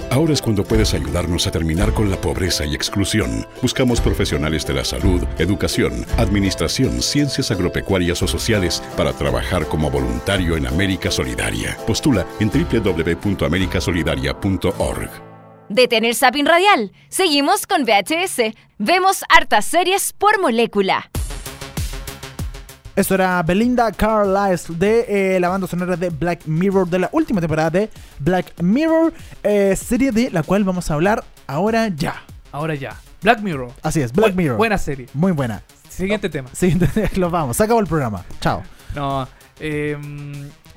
Ahora es cuando puedes ayudarnos a terminar con la pobreza y exclusión. Buscamos profesionales de la salud, educación, administración, ciencias agropecuarias o sociales para trabajar como voluntario en América Solidaria. Postula en www.americasolidaria.org. Detener Sapin Radial. Seguimos con VHS. Vemos hartas series por molécula. Eso era Belinda Carlisle de eh, la banda sonora de Black Mirror, de la última temporada de Black Mirror, eh, serie de la cual vamos a hablar ahora ya. Ahora ya. Black Mirror. Así es, Black Bu- Mirror. Buena serie. Muy buena. Siguiente tema. Siguiente, <laughs> los vamos. Se acabó el programa. Chao. No. Eh,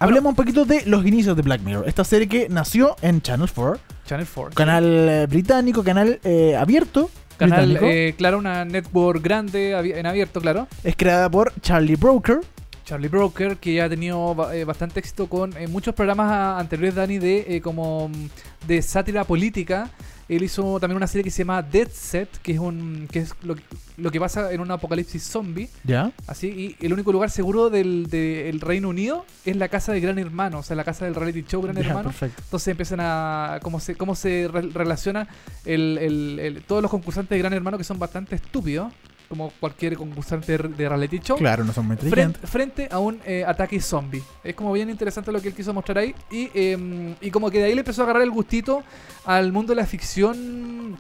Hablemos un poquito de los inicios de Black Mirror. Esta serie que nació en Channel 4, Channel 4. canal eh, británico, canal eh, abierto. Canal, eh, claro, una network grande en abierto, claro. Es creada por Charlie Broker. Charlie Broker, que ya ha tenido eh, bastante éxito con eh, muchos programas a- anteriores, Dani, de eh, como mm, de sátira política. Él hizo también una serie que se llama Dead Set, que es un que es lo, que- lo que pasa en un apocalipsis zombie. ¿Ya? Así, y el único lugar seguro del, del Reino Unido es la casa de Gran Hermano, o sea, la casa del reality show Gran Ya, Hermano. perfecto. Entonces empiezan a. cómo se, cómo se re- relaciona el, el- el- todos los concursantes de Gran Hermano que son bastante estúpidos, como cualquier concursante de, reality show. Claro, no son muy Frente, frente a un eh, ataque zombie. Es como bien interesante lo que él quiso mostrar ahí. Y, eh, y como que de ahí le empezó a agarrar el gustito al mundo de la ficción.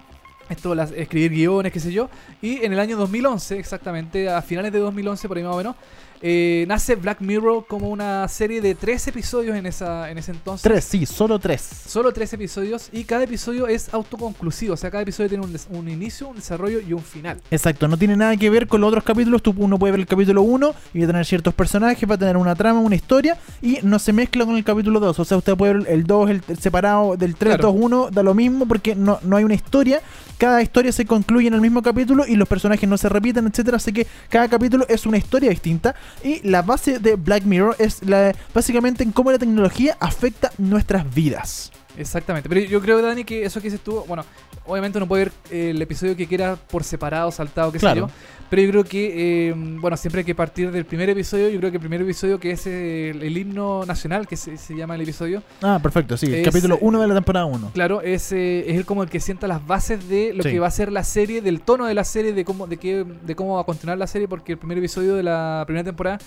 Esto, las, escribir guiones, qué sé yo. Y en el año 2011, exactamente, a finales de 2011, por ahí más o menos, eh, nace Black Mirror como una serie de tres episodios en, esa, en ese entonces. Tres, sí, solo tres. Solo tres episodios y cada episodio es autoconclusivo. O sea, cada episodio tiene un, un inicio, un desarrollo y un final. Exacto, no tiene nada que ver con los otros capítulos. Tú, uno puede ver el capítulo 1 y va a tener ciertos personajes, va a tener una trama, una historia y no se mezcla con el capítulo 2. O sea, usted puede ver el 2, el, el separado del 3, Claro. 2, 1, da lo mismo porque no, no hay una historia. Cada historia se concluye en el mismo capítulo y los personajes no se repiten, etcétera. Así que cada capítulo es una historia distinta. Y la base de Black Mirror es la, básicamente en cómo la tecnología afecta nuestras vidas. Exactamente. Pero yo creo, Dani, que eso que dices tú, bueno, obviamente uno puede ver eh, el episodio que quiera por separado, saltado, qué Claro. sé yo. Pero yo creo que, eh, bueno, siempre hay que partir del primer episodio. Yo creo que el primer episodio, que es el, el himno nacional, que se, se llama el episodio, Ah, perfecto, sí. El Es, capítulo eh, 1 de la temporada 1. claro, es, eh, es como el que sienta las bases de lo Sí. que va a ser la serie, del tono de la serie, de cómo, de qué, de cómo va a continuar la serie, porque el primer episodio de la primera temporada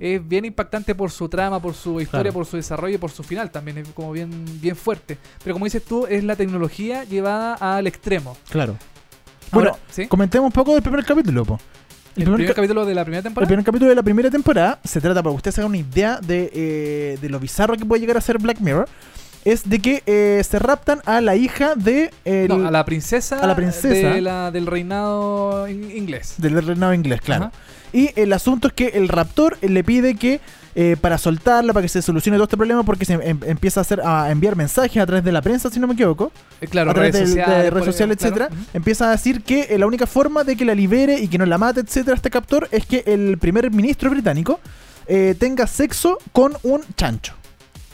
es bien impactante por su trama, por su historia, Claro. por su desarrollo y por su final también, es como bien, bien fuerte. Pero como dices tú, es la tecnología llevada al extremo. Claro. Bueno, comentemos un poco del primer capítulo, po. el primer primer ca- capítulo de la primera El temporada. primer capítulo de la primera temporada se trata, para que usted se haga una idea de, eh, de lo bizarro que puede llegar a ser Black Mirror, es de que eh, se raptan a la hija de el- No, a la princesa, a la princesa. de la- del reinado in- inglés. del reinado inglés, claro. Ajá. Y el asunto es que el raptor le pide que eh, para soltarla, para que se solucione todo este problema, porque se em- empieza a hacer a enviar mensajes a través de la prensa, si no me equivoco, Eh, claro, a través redes de sociales, redes por- sociales, claro. etcétera, empieza a decir que eh, la única forma de que la libere y que no la mate, etcétera, este captor, es que el primer ministro británico eh, tenga sexo con un chancho.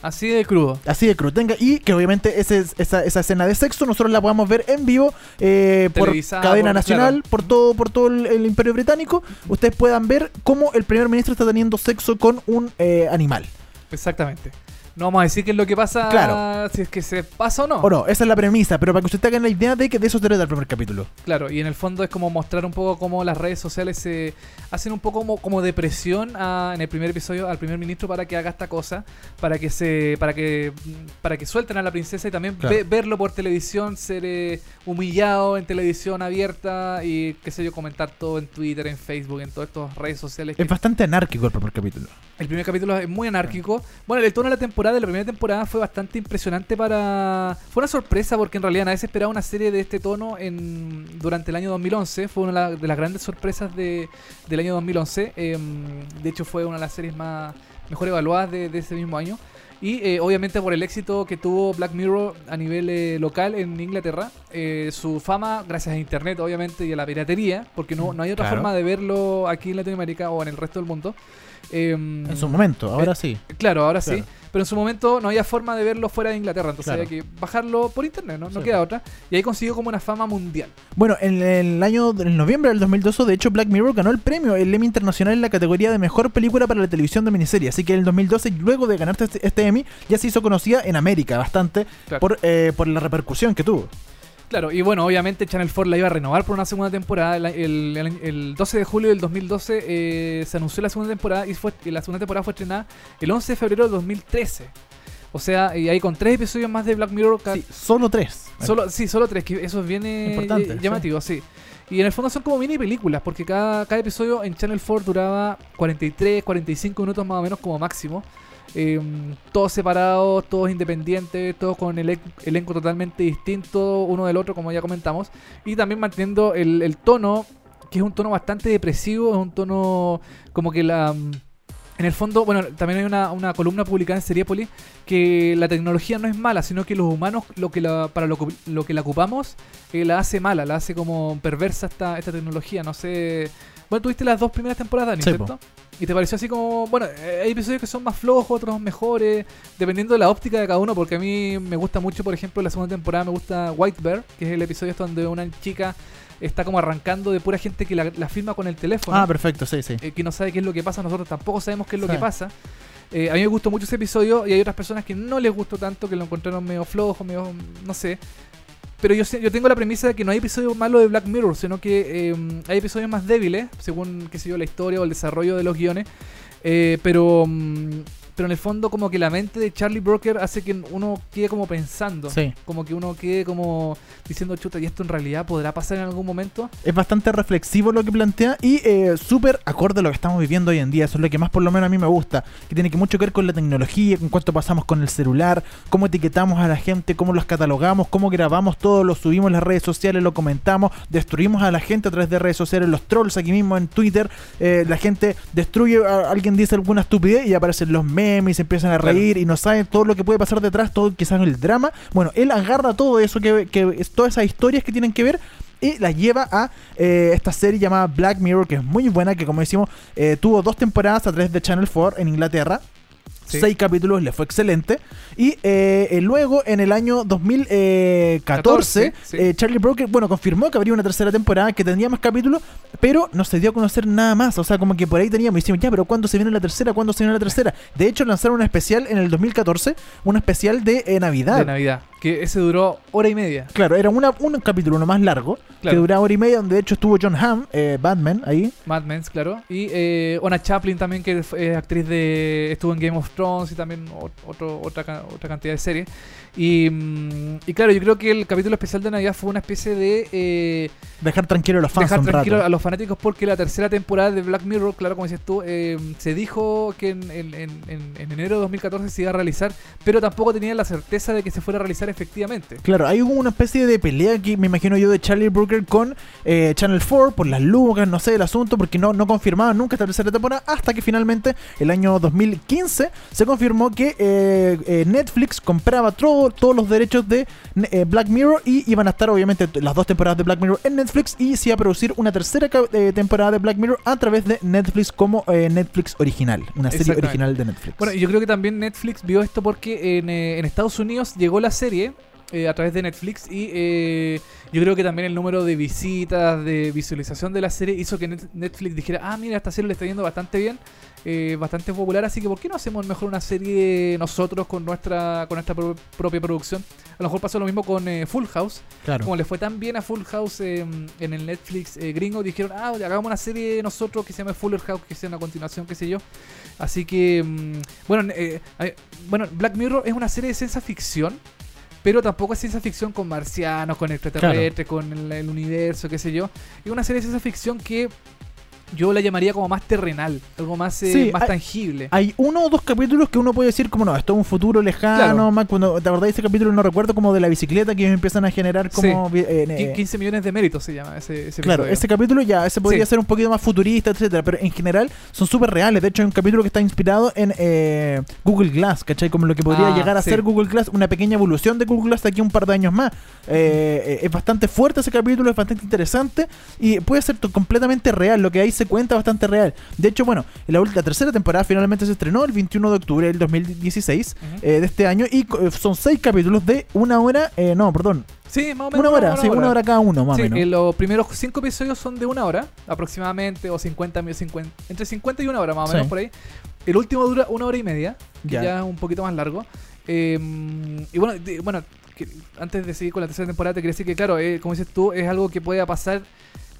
Así de crudo. Así de crudo. Tenga, y que obviamente ese, esa, esa escena de sexo nosotros la podamos ver en vivo eh, por cadena por- nacional, claro. por todo, por todo el, el imperio británico. Ustedes puedan ver cómo el primer ministro está teniendo sexo con un eh, animal. Exactamente. No vamos a decir qué es lo que pasa, Claro. si es que se pasa o no. O no, esa es la premisa, pero para que usted tenga la idea de que de eso trata el primer capítulo. Claro, y en el fondo es como mostrar un poco cómo las redes sociales se hacen un poco como, como de presión a- en el primer episodio al primer ministro para que haga esta cosa, para que se para que para que suelten a la princesa y también Claro. ve- verlo por televisión, ser eh, humillado en televisión abierta y qué sé yo, comentar todo en Twitter, en Facebook, en todas estas redes sociales. que- Es bastante anárquico el primer capítulo. el primer capítulo es muy anárquico. Bueno, el tono de la temporada, de la primera temporada, fue bastante impresionante para... Fue una sorpresa porque en realidad nadie se esperaba una serie de este tono en durante el año 2011. Fue una de la- de las grandes sorpresas de, del año 2011. Em, de hecho, fue una de las series más mejor evaluadas de, de ese mismo año. Y eh, obviamente por el éxito que tuvo Black Mirror a nivel eh, local en Inglaterra, eh, su fama, gracias a Internet obviamente y a la piratería, porque no, no hay otra Claro. forma de verlo aquí en Latinoamérica o en el resto del mundo. Em, En su momento, ahora eh, sí. Claro, ahora Claro. sí. Pero en su momento no había forma de verlo fuera de Inglaterra. Entonces Claro. había que bajarlo por internet, ¿no? No Sí. queda otra. Y ahí consiguió como una fama mundial. Bueno, en el año, en noviembre del 2012, de hecho, Black Mirror ganó el premio, el Emmy Internacional en la categoría de Mejor Película para la Televisión de Miniserie. Así que en el 2012, luego de ganarte este, este Emmy, ya se hizo conocida en América bastante Claro. por, eh, por la repercusión que tuvo. Claro, y bueno, obviamente Channel 4 la iba a renovar por una segunda temporada. El, el- el- el 12 de julio del 2012 eh, se anunció la segunda temporada y, fue, y la segunda temporada fue estrenada el 11 de febrero de 2013. O sea, y ahí con tres episodios más de Black Mirror. Sí, solo tres. Solo, sí, solo tres, que eso es bien eh, Importante, eh, llamativo, sí. Y en el fondo son como mini películas, porque cada, cada episodio en Channel 4 duraba 43, 45 minutos más o menos como máximo. Eh, todos separados, todos independientes, todos con el elenco totalmente distinto uno del otro, como ya comentamos. Y también manteniendo el, el tono, que es un tono bastante depresivo, es un tono como que la... En el fondo, bueno, también hay una, una columna publicada en Seriépolis que la tecnología no es mala, sino que los humanos lo que la, para lo, que- lo que la ocupamos eh, la hace mala, la hace como perversa esta, esta tecnología. No sé. Bueno, tuviste las dos primeras temporadas, Dani, Sí, ¿cierto? Y te pareció así como, bueno, eh, hay episodios que son más flojos, otros mejores, dependiendo de la óptica de cada uno, porque a mí me gusta mucho, por ejemplo, la segunda temporada me gusta White Bear, que es el episodio donde una chica está como arrancando de pura gente que la, la filma con el teléfono Ah, perfecto, sí, sí. eh, que no sabe qué es lo que pasa, nosotros tampoco sabemos qué es lo Sí. que pasa. Eh, a mí me gustó mucho ese episodio y hay otras personas que no les gustó tanto, que lo encontraron medio flojo, medio, no sé. Pero yo, yo tengo la premisa de que no hay episodio malo de Black Mirror, sino que eh, hay episodios más débiles, según, qué sé yo, la historia o el desarrollo de los guiones. Eh, pero, mm, pero en el fondo como que la mente de Charlie Brooker hace que uno quede como pensando. Sí. Como que uno quede como diciendo, chuta, ¿y esto en realidad podrá pasar en algún momento? Es bastante reflexivo lo que plantea y eh, súper acorde a lo que estamos viviendo hoy en día. Eso es lo que más por lo menos a mí me gusta. Que tiene que mucho que ver con la tecnología, con cuánto pasamos con el celular, cómo etiquetamos a la gente, cómo los catalogamos, cómo grabamos todo, lo subimos en las redes sociales, lo comentamos, destruimos a la gente a través de redes sociales, los trolls aquí mismo en Twitter. eh, la gente destruye, a- alguien dice alguna estupidez y aparecen los memes y se empiezan a Claro. reír y no saben todo lo que puede pasar detrás, todo quizás el drama. Bueno, él agarra todo eso, que, que todas esas historias que tienen que ver y las lleva a eh, esta serie llamada Black Mirror, que es muy buena, que como decimos, eh, tuvo dos temporadas a través de Channel 4 en Inglaterra. Sí. Seis capítulos, le fue excelente. Y eh, eh, luego, en el año 2014, 14, sí. eh, Charlie Broker, bueno, confirmó que habría una tercera temporada, que tendría más capítulos, pero no se dio a conocer nada más. O sea, como que por ahí teníamos, y decimos, ya, pero ¿cuándo se viene la tercera? ¿Cuándo se viene la tercera? De hecho, lanzaron un especial en el 2014, un especial de eh, Navidad. De Navidad. Que ese duró hora y media. Claro, era una, un capítulo uno más largo, que duraba hora y media, donde de hecho estuvo John Hamm, eh, Batman, ahí. Mad Men, claro. Y eh, Ona Chaplin también, que es es actriz de. estuvo en Game of Thrones y también otro, otra, otra cantidad de series. Y, mm, y claro, yo creo que el capítulo especial de Navidad fue una especie de. eh, Dejar tranquilo a los fans dejar tranquilo a los fanáticos porque la tercera temporada de Black Mirror, claro, como dices tú, eh, se dijo que en, en- en- en- en enero de 2014 se iba a realizar, pero tampoco tenía la certeza de que se fuera a realizar efectivamente. Claro, hay una especie de pelea aquí, me imagino yo, de Charlie Brooker con eh, Channel 4 por las lucas, no sé, el asunto, porque no, no confirmaban nunca esta tercera temporada, hasta que finalmente, el año 2015, se confirmó que eh, eh, Netflix compraba todo- todos los derechos de eh, Black Mirror y iban a estar, obviamente, las dos temporadas de Black Mirror en Netflix y se iba a producir una tercera temporada de Black Mirror a través de Netflix como Netflix original, una serie original de Netflix. Bueno, yo creo que también Netflix vio esto porque en, en Estados Unidos llegó la serie eh, a través de Netflix y eh, yo creo que también el número de visitas, de visualización de la serie hizo que Net- Netflix dijera, ah, mira, esta serie le está yendo bastante bien, eh, bastante popular, así que ¿por qué no hacemos mejor una serie nosotros con nuestra con nuestra pro- propia producción? A lo mejor pasó lo mismo con eh, Full House, Claro. como le fue tan bien a Full House eh, en el Netflix gringo, dijeron, ah, hagamos una serie nosotros que se llame Fuller House, que sea una continuación, qué sé yo. Así que, mm, bueno, bueno, Black Mirror es una serie de ciencia ficción, pero tampoco es ciencia ficción con marcianos, con extraterrestres, con el, el universo, qué sé yo. Es una serie de ciencia ficción que yo la llamaría como más terrenal, algo más, eh, Sí, más hay- tangible. Hay uno o dos capítulos que uno puede decir como no, esto es un futuro lejano, Claro. más cuando te acordás de ese capítulo no recuerdo como de la bicicleta que ellos empiezan a generar como eh, Qui- eh, 15 millones de méritos se llama ese, ese Claro, episodio. ese capítulo ya, ese podría Sí. ser un poquito más futurista, etcétera, pero en general son súper reales. De hecho, hay un capítulo que está inspirado en eh, Google Glass, ¿cachai? Como lo que podría Ah, llegar a sí. ser Google Glass, una pequeña evolución de Google Glass de aquí a un par de años más. Eh, eh, es bastante fuerte ese capítulo, es bastante interesante y puede ser completamente real. Lo que ahí se cuenta bastante real. De hecho, bueno, la, la tercera temporada finalmente se estrenó el 21 de octubre del 2016 Ujú. eh, de este año y son seis capítulos de una hora, eh, no, perdón, Sí, más o menos. una hora, sí, una hora cada uno, más o Sí, menos. eh, los primeros cinco episodios son de una hora, aproximadamente, o 50, mi- 50 entre 50 y una hora, más o Sí. menos por ahí. El último dura una hora y media, que Ya. ya, es un poquito más largo. Eh, y bueno, de- bueno que- antes de seguir con la tercera temporada, te quería decir que, claro, eh, como dices tú, es algo que puede pasar.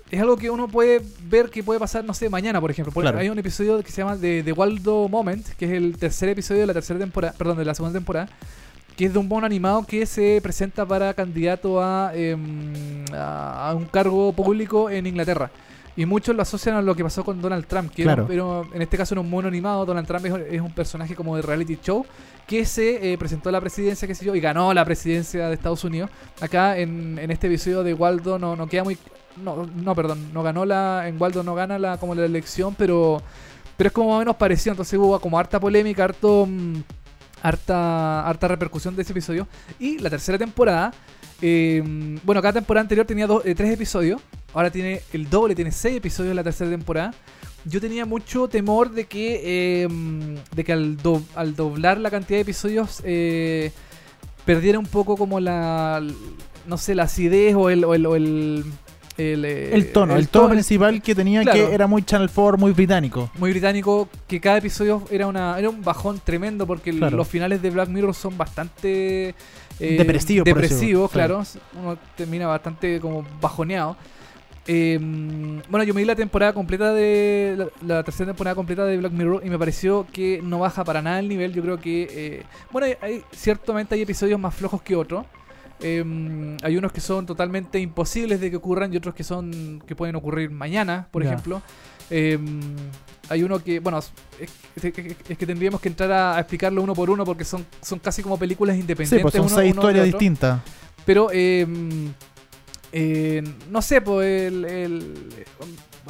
Es algo que uno puede ver que puede pasar, no sé, mañana, por ejemplo. Claro. Hay un episodio que se llama The, The Waldo Moment, que es el tercer episodio de la tercera temporada, perdón, de la segunda temporada, que es de un mono animado que se presenta para candidato a, a, a un cargo público en Inglaterra. Y muchos lo asocian a lo que pasó con Donald Trump, que era- Claro. pero en este caso era un mono animado. Donald Trump es, es un personaje como de reality show que se eh, presentó a la presidencia, qué sé yo, y ganó la presidencia de Estados Unidos. Acá en, en este episodio de Waldo no, no queda muy... No, no, perdón, no ganó la... En Waldo no gana la, como la elección, pero... Pero es como más o menos parecido, entonces hubo como harta polémica, harto... mm, harta, harta repercusión de ese episodio. Y la tercera temporada, eh, bueno, cada temporada anterior tenía dos, eh, tres episodios. Ahora tiene el doble, tiene seis episodios la tercera temporada. Yo tenía mucho temor de que, eh, de que al, do- al doblar la cantidad de episodios perdiera un poco como la, no sé, la acidez o el... O el, o el el, eh, El tono, el, tono principal que tenía Claro. que era muy Channel 4, muy británico. muy británico que cada episodio era una era un bajón tremendo porque el- Claro. los finales de Black Mirror son bastante eh, Depresivos, por depresivos claro uno termina bastante como bajoneado Eh, bueno yo me di la temporada completa de la, la tercera temporada completa de Black Mirror y me pareció que no baja para nada el nivel yo creo que eh, bueno hay, hay- ciertamente hay episodios más flojos que otros Eh, hay unos que son totalmente imposibles de que ocurran y otros que son que pueden ocurrir mañana, por ejemplo. Eh, hay uno que, bueno, es, es que- es que tendríamos que entrar a, a explicarlo uno por uno porque son, son casi como películas Sí, independientes. pues son uno- seis uno historias distintas. Pero, eh, eh, no sé, pues el, el-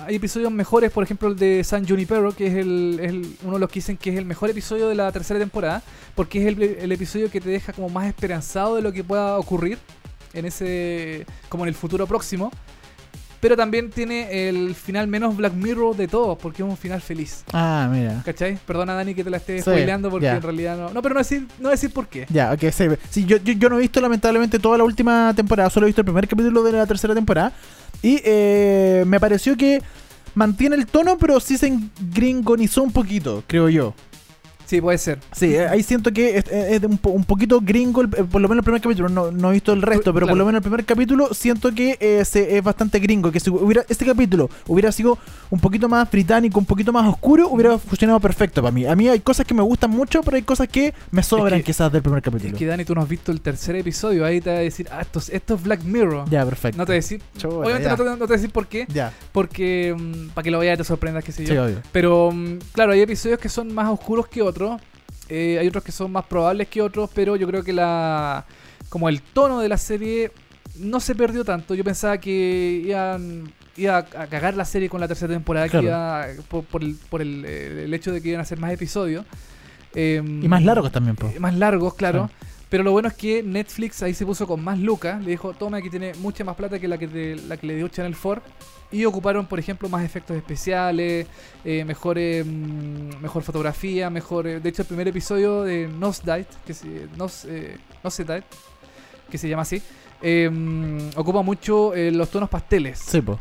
hay episodios mejores, por ejemplo el de San Junipero, que es el, es el- uno de los que dicen que es el mejor episodio de la tercera temporada, porque es el, el episodio que te deja como más esperanzado de lo que pueda ocurrir en ese, como en el futuro próximo. Pero también tiene el final menos Black Mirror de todos, porque es un final feliz. Ah, mira. ¿Cachai? Perdona Dani que te la esté Sí, spoileando porque en realidad no. No, pero no decir, no decir por qué. Ya, ok, sí. Sí, yo, yo, yo no he visto lamentablemente toda la última temporada, solo he visto el primer capítulo de la tercera temporada. Y eh, me pareció que mantiene el tono, pero sí se gringonizó un poquito, creo yo. Sí, puede ser. Sí, eh, ahí siento que es, es de un, po- un poquito gringo, el- eh, por lo menos el primer capítulo. No, no he visto el resto, pero por lo menos el primer capítulo siento que eh, se- es bastante gringo. Que si hubiera este capítulo hubiera sido un poquito más británico, un poquito más oscuro, hubiera funcionado perfecto para mí. A mí hay cosas que me gustan mucho, pero hay cosas que me sobran que- quizás del primer Es capítulo. que Dani, tú no has visto el tercer episodio, ahí te va a decir, ah, esto, es- esto es Black Mirror. Ya, perfecto. No te voy a decir, obviamente no te, no te voy a decir por qué, Ya, porque para que lo y te sorprendas, qué sé yo. sí, obvio. Pero mm, claro, hay episodios que son más oscuros que otros, eh, hay otros que son más probables que otros, pero yo creo que la como el tono de la serie no se perdió tanto. Yo pensaba que iban iba a cagar la serie con la tercera temporada, Claro. que iba, por, por el, por el, el hecho de que iban a hacer más episodios. Em, Y más largos también, po. más largos, claro. Sí. Pero lo bueno es que Netflix ahí se puso con más lucas. Le dijo, toma, aquí tiene mucha más plata que la que, te- la que le dio Channel 4. Y ocuparon, por ejemplo, más efectos especiales, eh, mejor, mm, mejor fotografía, mejor... eh, de hecho, el primer episodio de Nosedive, que se, Nos, eh, Nosedive, que se llama así, eh, ocupa mucho eh, los tonos pasteles. Sí, po.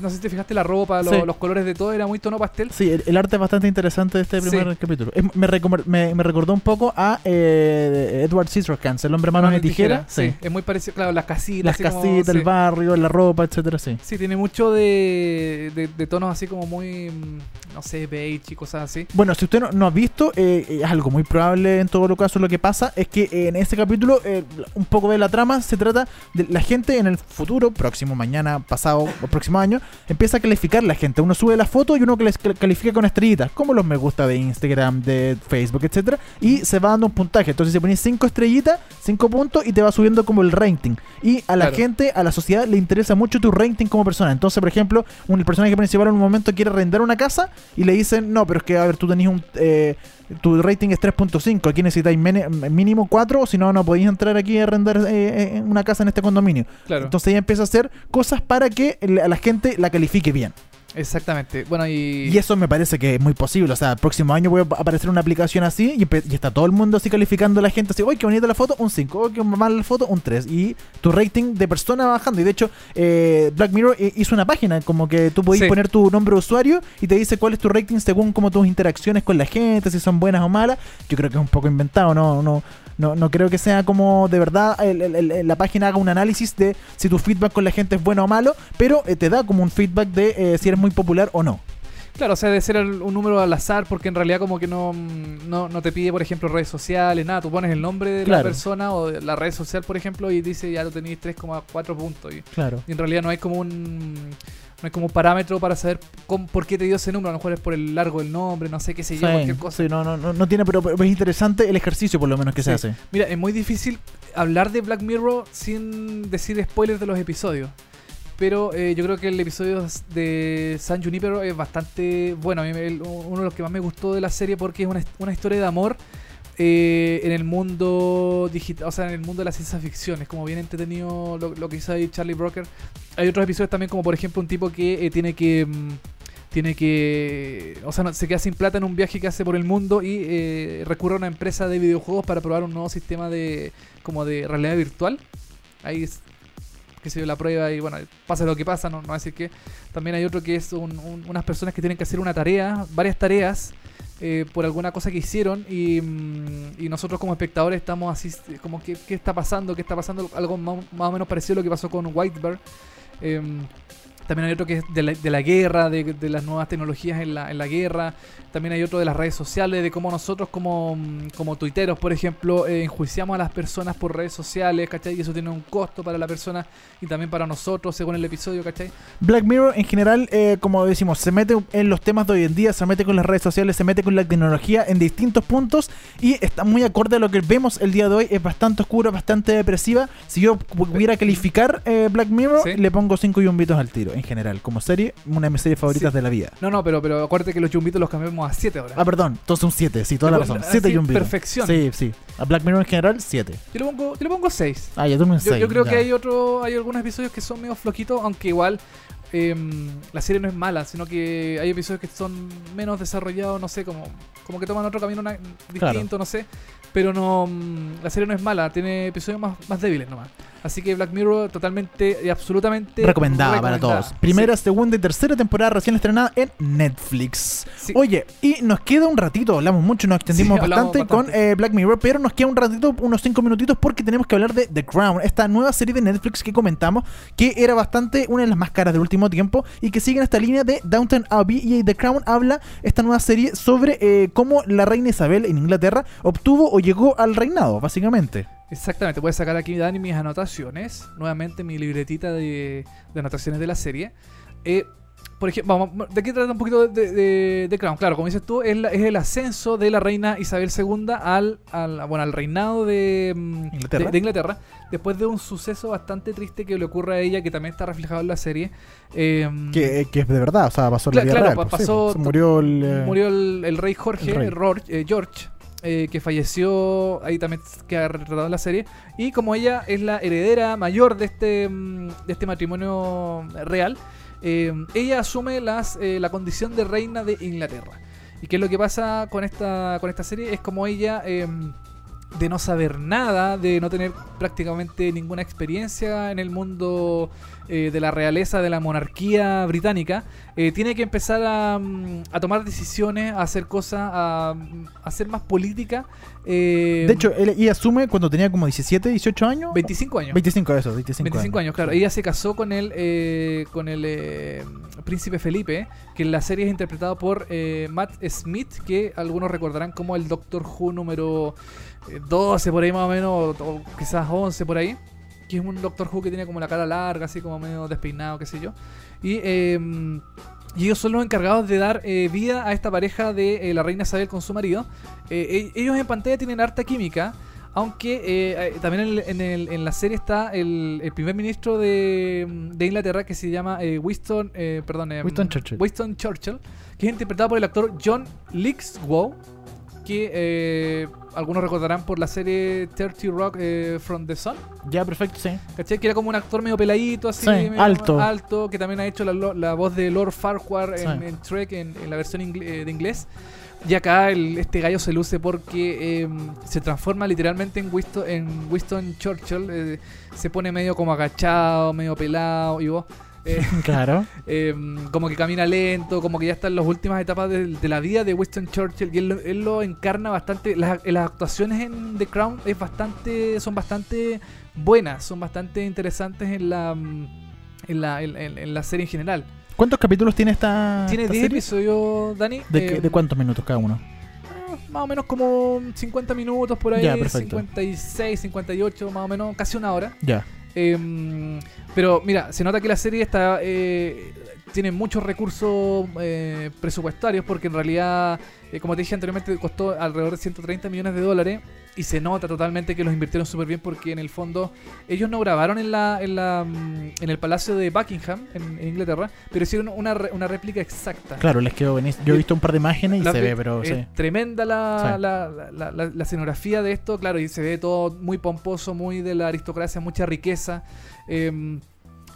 No sé si te fijaste la ropa, lo- Sí. los colores de todo, era muy tono pastel. Sí, el, el arte es bastante interesante de este Sí. primer capítulo. Es- me, me, me recordó un poco a eh, Edward Scissorhands, el hombre manos de tijera. Sí, es muy parecido, claro, las casitas. Las como- casitas, el barrio, la ropa, etcétera, sí. Sí, tiene mucho de, de, de tonos así como muy, mm, no sé, beige y cosas así. Bueno, si usted no, no ha visto, eh, es algo muy probable en todo lo caso. Lo que pasa es que eh, en este capítulo, eh, un poco de la trama se trata de la gente en el futuro, próximo, mañana, pasado o próximo año, empieza a calificar la gente. Uno sube la foto y uno que les cal- califica con estrellitas, como los me gusta de Instagram, de Facebook, etcétera, y se va dando un puntaje. Entonces, si pones 5 estrellitas, 5 puntos y te va subiendo como el rating. Y a la Claro. gente, a la sociedad le interesa mucho tu rating como persona. Entonces, por ejemplo, un, el personaje principal en un momento quiere arrendar una casa y le dicen, no, pero es que, a ver, tú tenés un... eh, tu rating es 3.5, aquí necesitáis mínimo 4, si no, no podéis entrar aquí a arrendar eh, eh, una casa en este condominio. Claro. Entonces ella empieza a hacer cosas para que la gente la califique bien. Exactamente. Bueno, y. Y eso me parece que es muy posible. O sea, el próximo año puede aparecer una aplicación así y, y está todo el mundo así calificando a la gente. Así, uy, qué bonita la foto, un 5. Uy, qué mala la foto, un 3. Y tu rating de persona bajando. Y de hecho, eh, Black Mirror eh, hizo una página como que tú podías Sí. poner tu nombre de usuario y te dice cuál es tu rating según como tus interacciones con la gente, si son buenas o malas. Yo creo que es un poco inventado, no, no, no, no creo que sea como de verdad el- el- el- la página haga un análisis de si tu feedback con la gente es bueno o malo, pero eh, te da como un feedback de eh, si eres muy popular o no. Claro, o sea, de ser un número al azar, porque en realidad como que no, mm, no, no te pide, por ejemplo, redes sociales, nada. Tú pones el nombre de la persona o de la red social, por ejemplo, y dice ya lo tenéis 3,4 puntos. Y, Claro. y en realidad no hay como un no hay como parámetro para saber cómo- por qué te dio ese número. A lo mejor es por el largo del nombre, no sé qué sé yo, Sí, cualquier cosa. sí, no, no, no, no tiene, pero, pero es interesante el ejercicio por lo menos que se hace. Mira, es muy difícil hablar de Black Mirror sin decir spoilers de los episodios. Pero eh, yo creo que el episodio de San Junipero es bastante bueno. A mí me- uno de los que más me gustó de la serie porque es una, una historia de amor eh, en el mundo digital, o sea, en el mundo de la ciencia ficción. Es como bien entretenido lo, lo que hizo ahí Charlie Broker. Hay otros episodios también, como por ejemplo un tipo que eh, tiene que. mm, tiene que. O sea, no- se queda sin plata en un viaje que hace por el mundo y eh, recurre a una empresa de videojuegos para probar un nuevo sistema de. como de realidad virtual. Ahí es. que se dio la prueba y bueno, pasa lo que pasa, no, no decir que. También hay otro que es un- unas personas que tienen que hacer una tarea, varias tareas. Eh, por alguna cosa que hicieron y, mm, nosotros como espectadores estamos así como que qué está pasando, qué está pasando, algo más, más o menos parecido a lo que pasó con Whitebird. Em, también hay otro que es de la, de la guerra, de, de las nuevas tecnologías en la, en la guerra. También hay otro de las redes sociales, de cómo nosotros como, mm, como tuiteros, por ejemplo, eh, enjuiciamos a las personas por redes sociales, ¿cachai? Y eso tiene un costo para la persona y también para nosotros, según el episodio, ¿cachai? Black Mirror en general, eh, como decimos, se mete en los temas de hoy en día, se mete con las redes sociales, se mete con la tecnología en distintos puntos y está muy acorde a lo que vemos el día de hoy. Es bastante oscura, bastante depresiva. Si yo pudiera calificar eh, Black Mirror, Sí. le pongo 5 yumbitos al tiro. En general, como serie, una de mis series favoritas Sí. de la vida. No, no, pero, pero acuérdate que los chumbitos los cambiamos a 7 ahora. Ah, perdón, entonces un 7, sí, toda la razón. así, 7 yumbitos. perfección. Sí, sí. A Black Mirror en general, 7. Yo le pongo, yo le pongo 6. Ah, ya tú me Yo, seis, yo creo ya. que hay otro, hay algunos episodios que son medio flojitos, aunque igual em, la serie no es mala, sino que hay episodios que son menos desarrollados, no sé, como, como que toman otro camino distinto, Claro. no sé. Pero no, mm, la serie no es mala, tiene episodios más, más débiles nomás. Así que Black Mirror totalmente y absolutamente Recomendada para todos. Primera, segunda y tercera temporada recién estrenada en Netflix. Sí. Oye, y nos queda un ratito, hablamos mucho, nos extendimos Sí, bastante, con eh, Black Mirror, pero nos queda un ratito, unos 5 minutitos, porque tenemos que hablar de The Crown, esta nueva serie de Netflix que comentamos, que era bastante una de las más caras del último tiempo y que sigue en esta línea de Downton Abbey. Y The Crown habla esta nueva serie sobre eh, cómo la reina Isabel en Inglaterra obtuvo o llegó al reinado, básicamente. Exactamente, voy a sacar aquí, Dani, mis anotaciones. Nuevamente mi libretita de, de anotaciones de la serie. Eh, por ejemplo, vamos, ¿de qué trata un poquito de, de, de Crown? Claro, como dices tú, es, la- es el ascenso de la reina Isabel II al, al, bueno, al reinado de mm, Inglaterra. de- de Inglaterra, después de un suceso bastante triste que le ocurre a ella, que también está reflejado en la serie. Eh, Que, que es de verdad, o sea, pasó la Cla- vida claro, real, pues, sí, pasó- se murió el... eh, Murió el, el rey Jorge, el rey. Ror- eh, George, eh, que falleció, ahí también queda retratado en la serie. Y como ella es la heredera mayor de este, mm, de este matrimonio real, eh, ella asume las, eh, la condición de reina de Inglaterra. ¿Y qué es lo que pasa con esta, con esta serie? Es como ella... eh, de no saber nada, de no tener prácticamente ninguna experiencia en el mundo eh, de la realeza, de la monarquía británica, eh, tiene que empezar a, mm, a tomar decisiones, a hacer cosas, a, mm, a hacer más política. eh, De hecho, él y asume cuando tenía como 17, 18 años. 25 años. 25 eso, 25, 25 años, claro. Ella se casó con el, eh, con el eh, príncipe Felipe, que en la serie es interpretado por eh, Matt Smith, que algunos recordarán como el Doctor Who número eh, 12, por ahí más o menos, o quizás 11 por ahí. Que es un Doctor Who que tiene como la cara larga, así como medio despeinado, qué sé yo. Y, eh, y ellos son los encargados de dar eh, vida a esta pareja de eh, la reina Isabel con su marido. Eh, e- ellos en pantalla tienen harta química. Aunque también en, el- en el- en la serie está el, el primer ministro de, de Inglaterra que se llama Winston, perdón, em, Winston Churchill. Winston Churchill, que es interpretado por el actor John Lithgow, que eh, algunos recordarán por la serie 30 Rock eh, from the Sun. Ya, perfecto, sí. ¿Cachai? Que era como un actor medio peladito, así, Sí, medio alto. alto, que también ha hecho la, voz de Lord Farquhar en, Sí. en Trek, en, en la versión ingle- eh, de inglés. Y acá el- este gallo se luce porque eh, se transforma literalmente en Winston, en Winston Churchill. eh, se pone medio como agachado, medio pelado, y vos. Eh, <laughs> Claro. eh, como que camina lento, como que ya está en las últimas etapas de, de la vida de Winston Churchill y él, lo- él lo encarna bastante. Las, las actuaciones en The Crown es bastante, son bastante buenas, son bastante interesantes en la, mm, en la, en, la serie en general. ¿Cuántos capítulos tiene esta, Tiene esta 10 serie? episodios, Dani. ¿De, eh, qué- ¿De cuántos minutos cada uno? Más o menos como 50 minutos por ahí, Ya, perfecto. 56, 58, más o menos, casi una hora. Ya. Eh, pero mira, se nota que la serie está eh, tiene muchos recursos eh, presupuestarios porque en realidad, eh, como te dije anteriormente, costó alrededor de 130 millones de dólares y se nota totalmente que los invirtieron súper bien porque en el fondo ellos no grabaron en la en, la, mm, en el Palacio de Buckingham en, en Inglaterra, pero hicieron una, re- una réplica exacta. Claro, les quedó buenísimo. Yo he visto un par de imágenes y La se ve- pero es sí. tremenda la, Sí. la, la- la- la- la escenografía de esto, claro, y se ve todo muy pomposo, muy de la aristocracia, mucha riqueza. Em,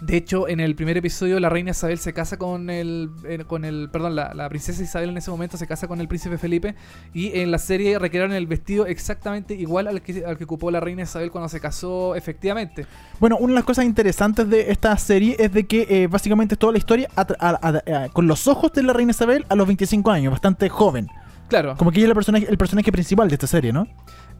de hecho, en el primer episodio, la reina Isabel se casa con el, con el, perdón, la, princesa Isabel en ese momento se casa con el príncipe Felipe y en la serie recrearon el vestido exactamente igual al que, al que ocupó la reina Isabel cuando se casó efectivamente. Bueno, una de las cosas interesantes de esta serie es de que eh, básicamente toda la historia con los ojos de la reina Isabel a los 25 años, bastante joven. Claro, Como que ella es el personaje, el personaje principal de esta serie, ¿no?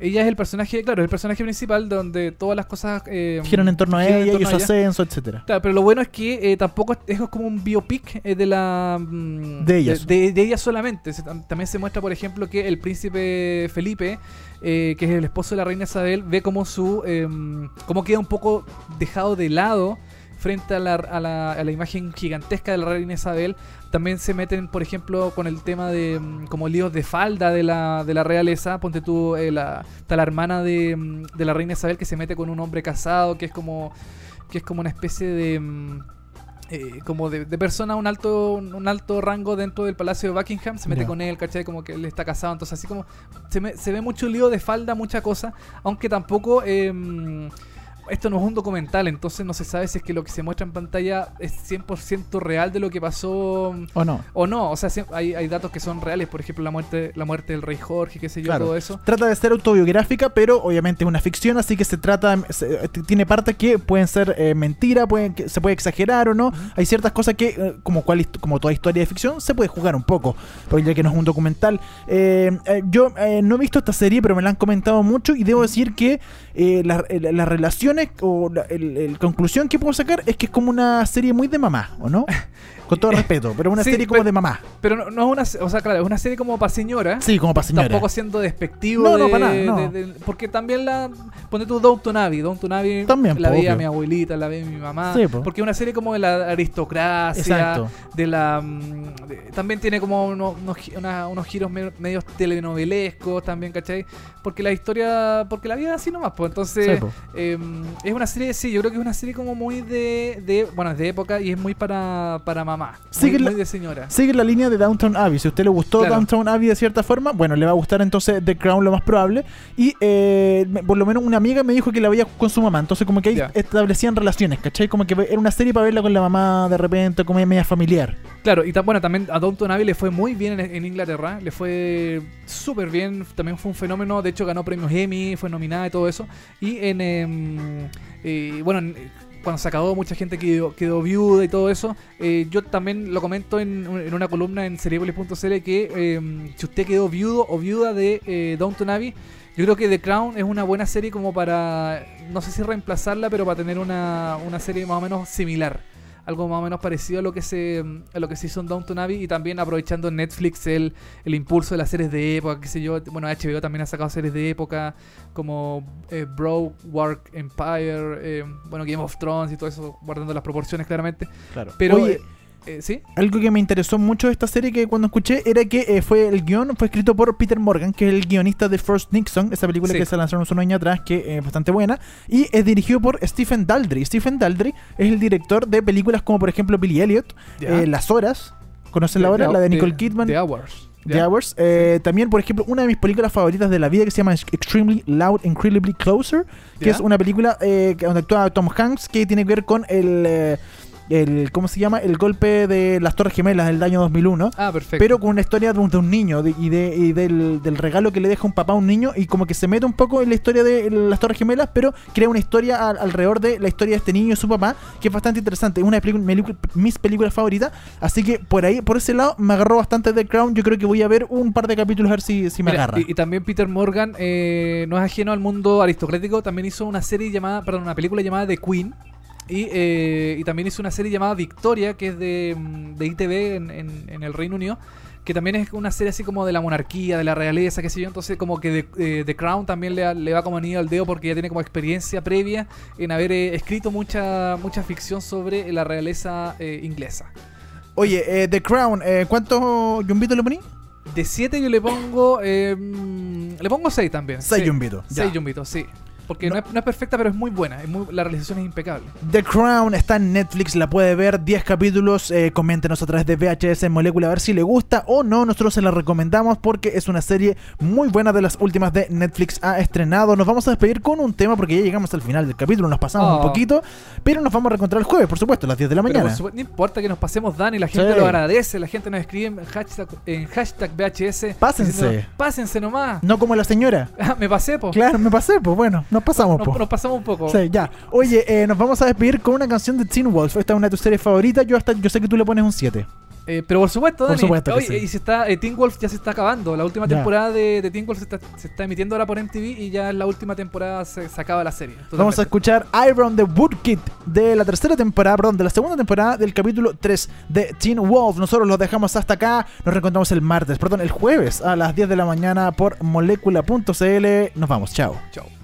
ella es el personaje, claro, el personaje principal donde todas las cosas eh, Giran en torno a ella y su ella. ascenso, etcétera. Claro, pero lo bueno es que eh, tampoco es, como un biopic eh, de la mm, De ella. de, de- de ella solamente. Se- también se muestra, por ejemplo, que el príncipe Felipe, eh, que es el esposo de la reina Isabel, ve como su em, cómo queda un poco dejado de lado frente a la, a, la, a la imagen gigantesca de la reina Isabel. También se meten, por ejemplo, con el tema de mm, como líos de falda de la, de la realeza. Ponte tú, eh, la, está la hermana de, mm, de la reina Isabel que se mete con un hombre casado, que es como que es como una especie de mm, eh, como de, de persona un alto un alto rango dentro del palacio de Buckingham se mete con él ¿cachai? como que él está casado entonces así como se, me- se ve mucho lío de falda mucha cosa aunque tampoco eh, esto no es un documental entonces no se sabe si es que lo que se muestra en pantalla es 100% real de lo que pasó ¿O no? o no o sea hay, hay datos que son reales por ejemplo la muerte la muerte del rey Jorge qué sé yo Claro. todo eso Trata de ser autobiográfica, pero obviamente es una ficción, así que se trata, se- tiene partes que pueden ser eh, mentira, pueden, que se puede exagerar o no. Hay ciertas cosas que, eh, como, cual, como toda historia de ficción, se puede jugar un poco, porque ya que no es un documental. Eh, eh, yo eh, no he visto esta serie, pero me la han comentado mucho y debo decir que eh, la- eh, las o la el conclusión que puedo sacar es que es como una serie muy de mamá, ¿o no? <laughs> Con todo respeto, pero una Sí, serie como pero- de mamá. pero no, no es una o sea claro es una serie como para señora Sí, como para señora. Tampoco siendo despectivo. No, no, de- para nada, no. de- de- porque también la. Ponte tú Downton Abbey. Downton Abbey También, la veía mi abuelita, la veía mi mamá. Sí, po. porque es una serie como de la aristocracia. Exacto. De la. mm, también tiene como unos, unos, gi- una- unos giros me- medios telenovelescos también, ¿cachai? Porque la historia. Porque la vida es así nomás, pues. Entonces. Sí, po. eh, es una serie, sí, yo creo que es una serie como muy de. de bueno, es de época y es muy para, para mamá mamá. Sigue muy, la- muy de señora. Sigue la línea de Downtown Abbey. Si a usted le gustó Claro. Downtown Abbey de cierta forma, bueno, le va a gustar entonces The Crown lo más probable. Y eh, por lo menos una amiga me dijo que la veía con su mamá. Entonces como que ahí establecían relaciones, ¿cachai? Como que era una serie para verla con la mamá de repente, como media familiar. Claro, y bueno, también a Downton Abbey le fue muy bien en, en Inglaterra, le fue súper bien, también fue un fenómeno, de hecho ganó premios Emmy, fue nominada y todo eso. Y en, em, eh, bueno, en- cuando se acabó mucha gente quedó, quedó viuda y todo eso. Eh, yo también lo comento en, en una columna en cerebrales.cl que em, si usted quedó viudo o viuda de eh, Downton Abbey, yo creo que The Crown es una buena serie como para, no sé si reemplazarla, pero para tener una, una serie más o menos similar algo más o menos parecido a lo que se a lo que se hizo en Downton Abbey y también aprovechando Netflix el, el impulso de las series de época, qué sé yo, bueno, HBO también ha sacado series de época como eh, Bro, Work Empire, eh, bueno, Game of Thrones y todo eso, guardando las proporciones claramente, Claro. pero Oye, eh, eh, sí, Algo que me interesó mucho de esta serie que cuando escuché era que eh, fue el guion fue escrito por Peter Morgan, que es el guionista de First Nixon, esa película Sí. que se lanzaron unos años atrás, que es bastante buena, y es dirigido por Stephen Daldry. Stephen Daldry es el director de películas como por ejemplo Billy Elliot, Ya. eh, Las Horas, ¿conocen la hora? La de Nicole Kidman. The Hours. The. Hours. Eh, También, por ejemplo, una de mis películas favoritas de la vida que se llama Extremely Loud, Incredibly Closer, que es una película eh, donde actúa Tom Hanks que tiene que ver con el, eh, el ¿cómo se llama? El golpe de las Torres Gemelas del año 2001. Ah, perfecto. Pero con una historia de un, de un niño de- y, de, y del, del regalo que le deja un papá a un niño y como que se mete un poco en la historia de las Torres Gemelas, pero crea una historia al- alrededor de la historia de este niño y su papá, que es bastante interesante. Es una de mis películas favoritas, así que por ahí, por ese lado, me agarró bastante The Crown. Yo creo que voy a ver un par de capítulos a ver si, si me Mira, agarra. Y, y también Peter Morgan eh, no es ajeno al mundo aristocrático, también hizo una serie llamada, perdón, una película llamada The Queen. Y, eh, y también hizo una serie llamada Victoria, que es de, mm, de ITV en, en- en el Reino Unido, que también es una serie así como de la monarquía, de la realeza, qué sé yo. Entonces, como que The, eh, The Crown también le, le va como anillo al dedo porque ya tiene como experiencia previa en haber eh, escrito mucha, mucha ficción sobre la realeza inglesa. Oye, The Crown, eh, ¿cuánto yumbito le poní? De 7 yo le pongo. mm, le pongo 6 también. Seis Sí. yumbitos, ya. 6 yumbitos, sí. Porque No. no, es, no es perfecta, pero es muy buena. Es muy- la realización es impecable. The Crown está en Netflix, la puede ver, 10 capítulos. Eh, coméntenos a través de VHS en Molécula a ver si le gusta o no. Nosotros se la recomendamos porque es una serie muy buena de las últimas de Netflix ha estrenado. Nos vamos a despedir con un tema porque ya llegamos al final del capítulo, nos pasamos Oh. un poquito, pero nos vamos a reencontrar el jueves, por supuesto, a las 10 de la mañana. supuesto, no importa que nos pasemos, Dani. La gente Sí. lo agradece. La gente nos escribe en hashtag, en hashtag VHS. Pásense. diciendo, Pásense nomás. No como la señora. <laughs> Ah, Me pasé, po. Claro, me pasé, pues bueno, nos pasamos, Nos, po. nos pasamos un poco. Sí, ya. Oye, eh, nos vamos a despedir con una canción de Teen Wolf. Esta es una de tus series favoritas. Yo hasta yo sé que tú le pones un 7. Eh, pero por supuesto, Por Dani. supuesto Oye, sí. y se está, eh, Teen Wolf ya se está acabando. La última temporada de, de Teen Wolf se está, se está emitiendo ahora por MTV y ya en la última temporada se, se acaba la serie. Vamos a Totalmente. escuchar Iron the Woodkid de la tercera temporada, perdón, de la segunda temporada del capítulo 3 de Teen Wolf. Nosotros los dejamos hasta acá. Nos reencontramos el martes, perdón, el jueves a las 10 de la mañana por molécula.cl. Nos vamos, chao. Chao.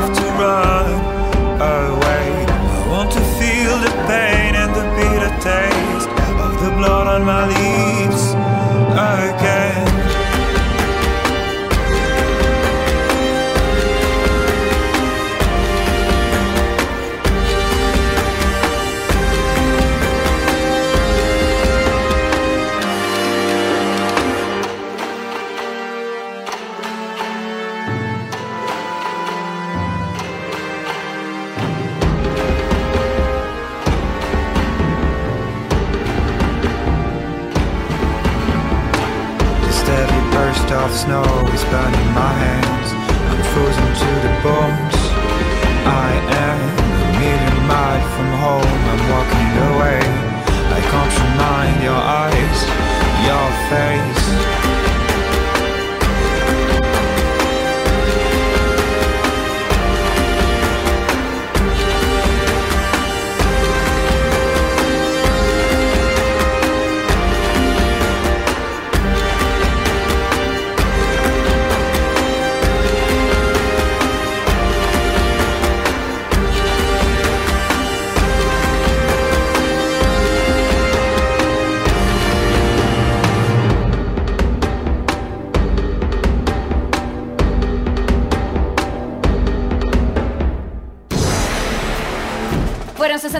have to run. Burning my hands. I'm frozen to the bones. I am a million miles from home. I'm walking away. I can't remind your eyes, your face.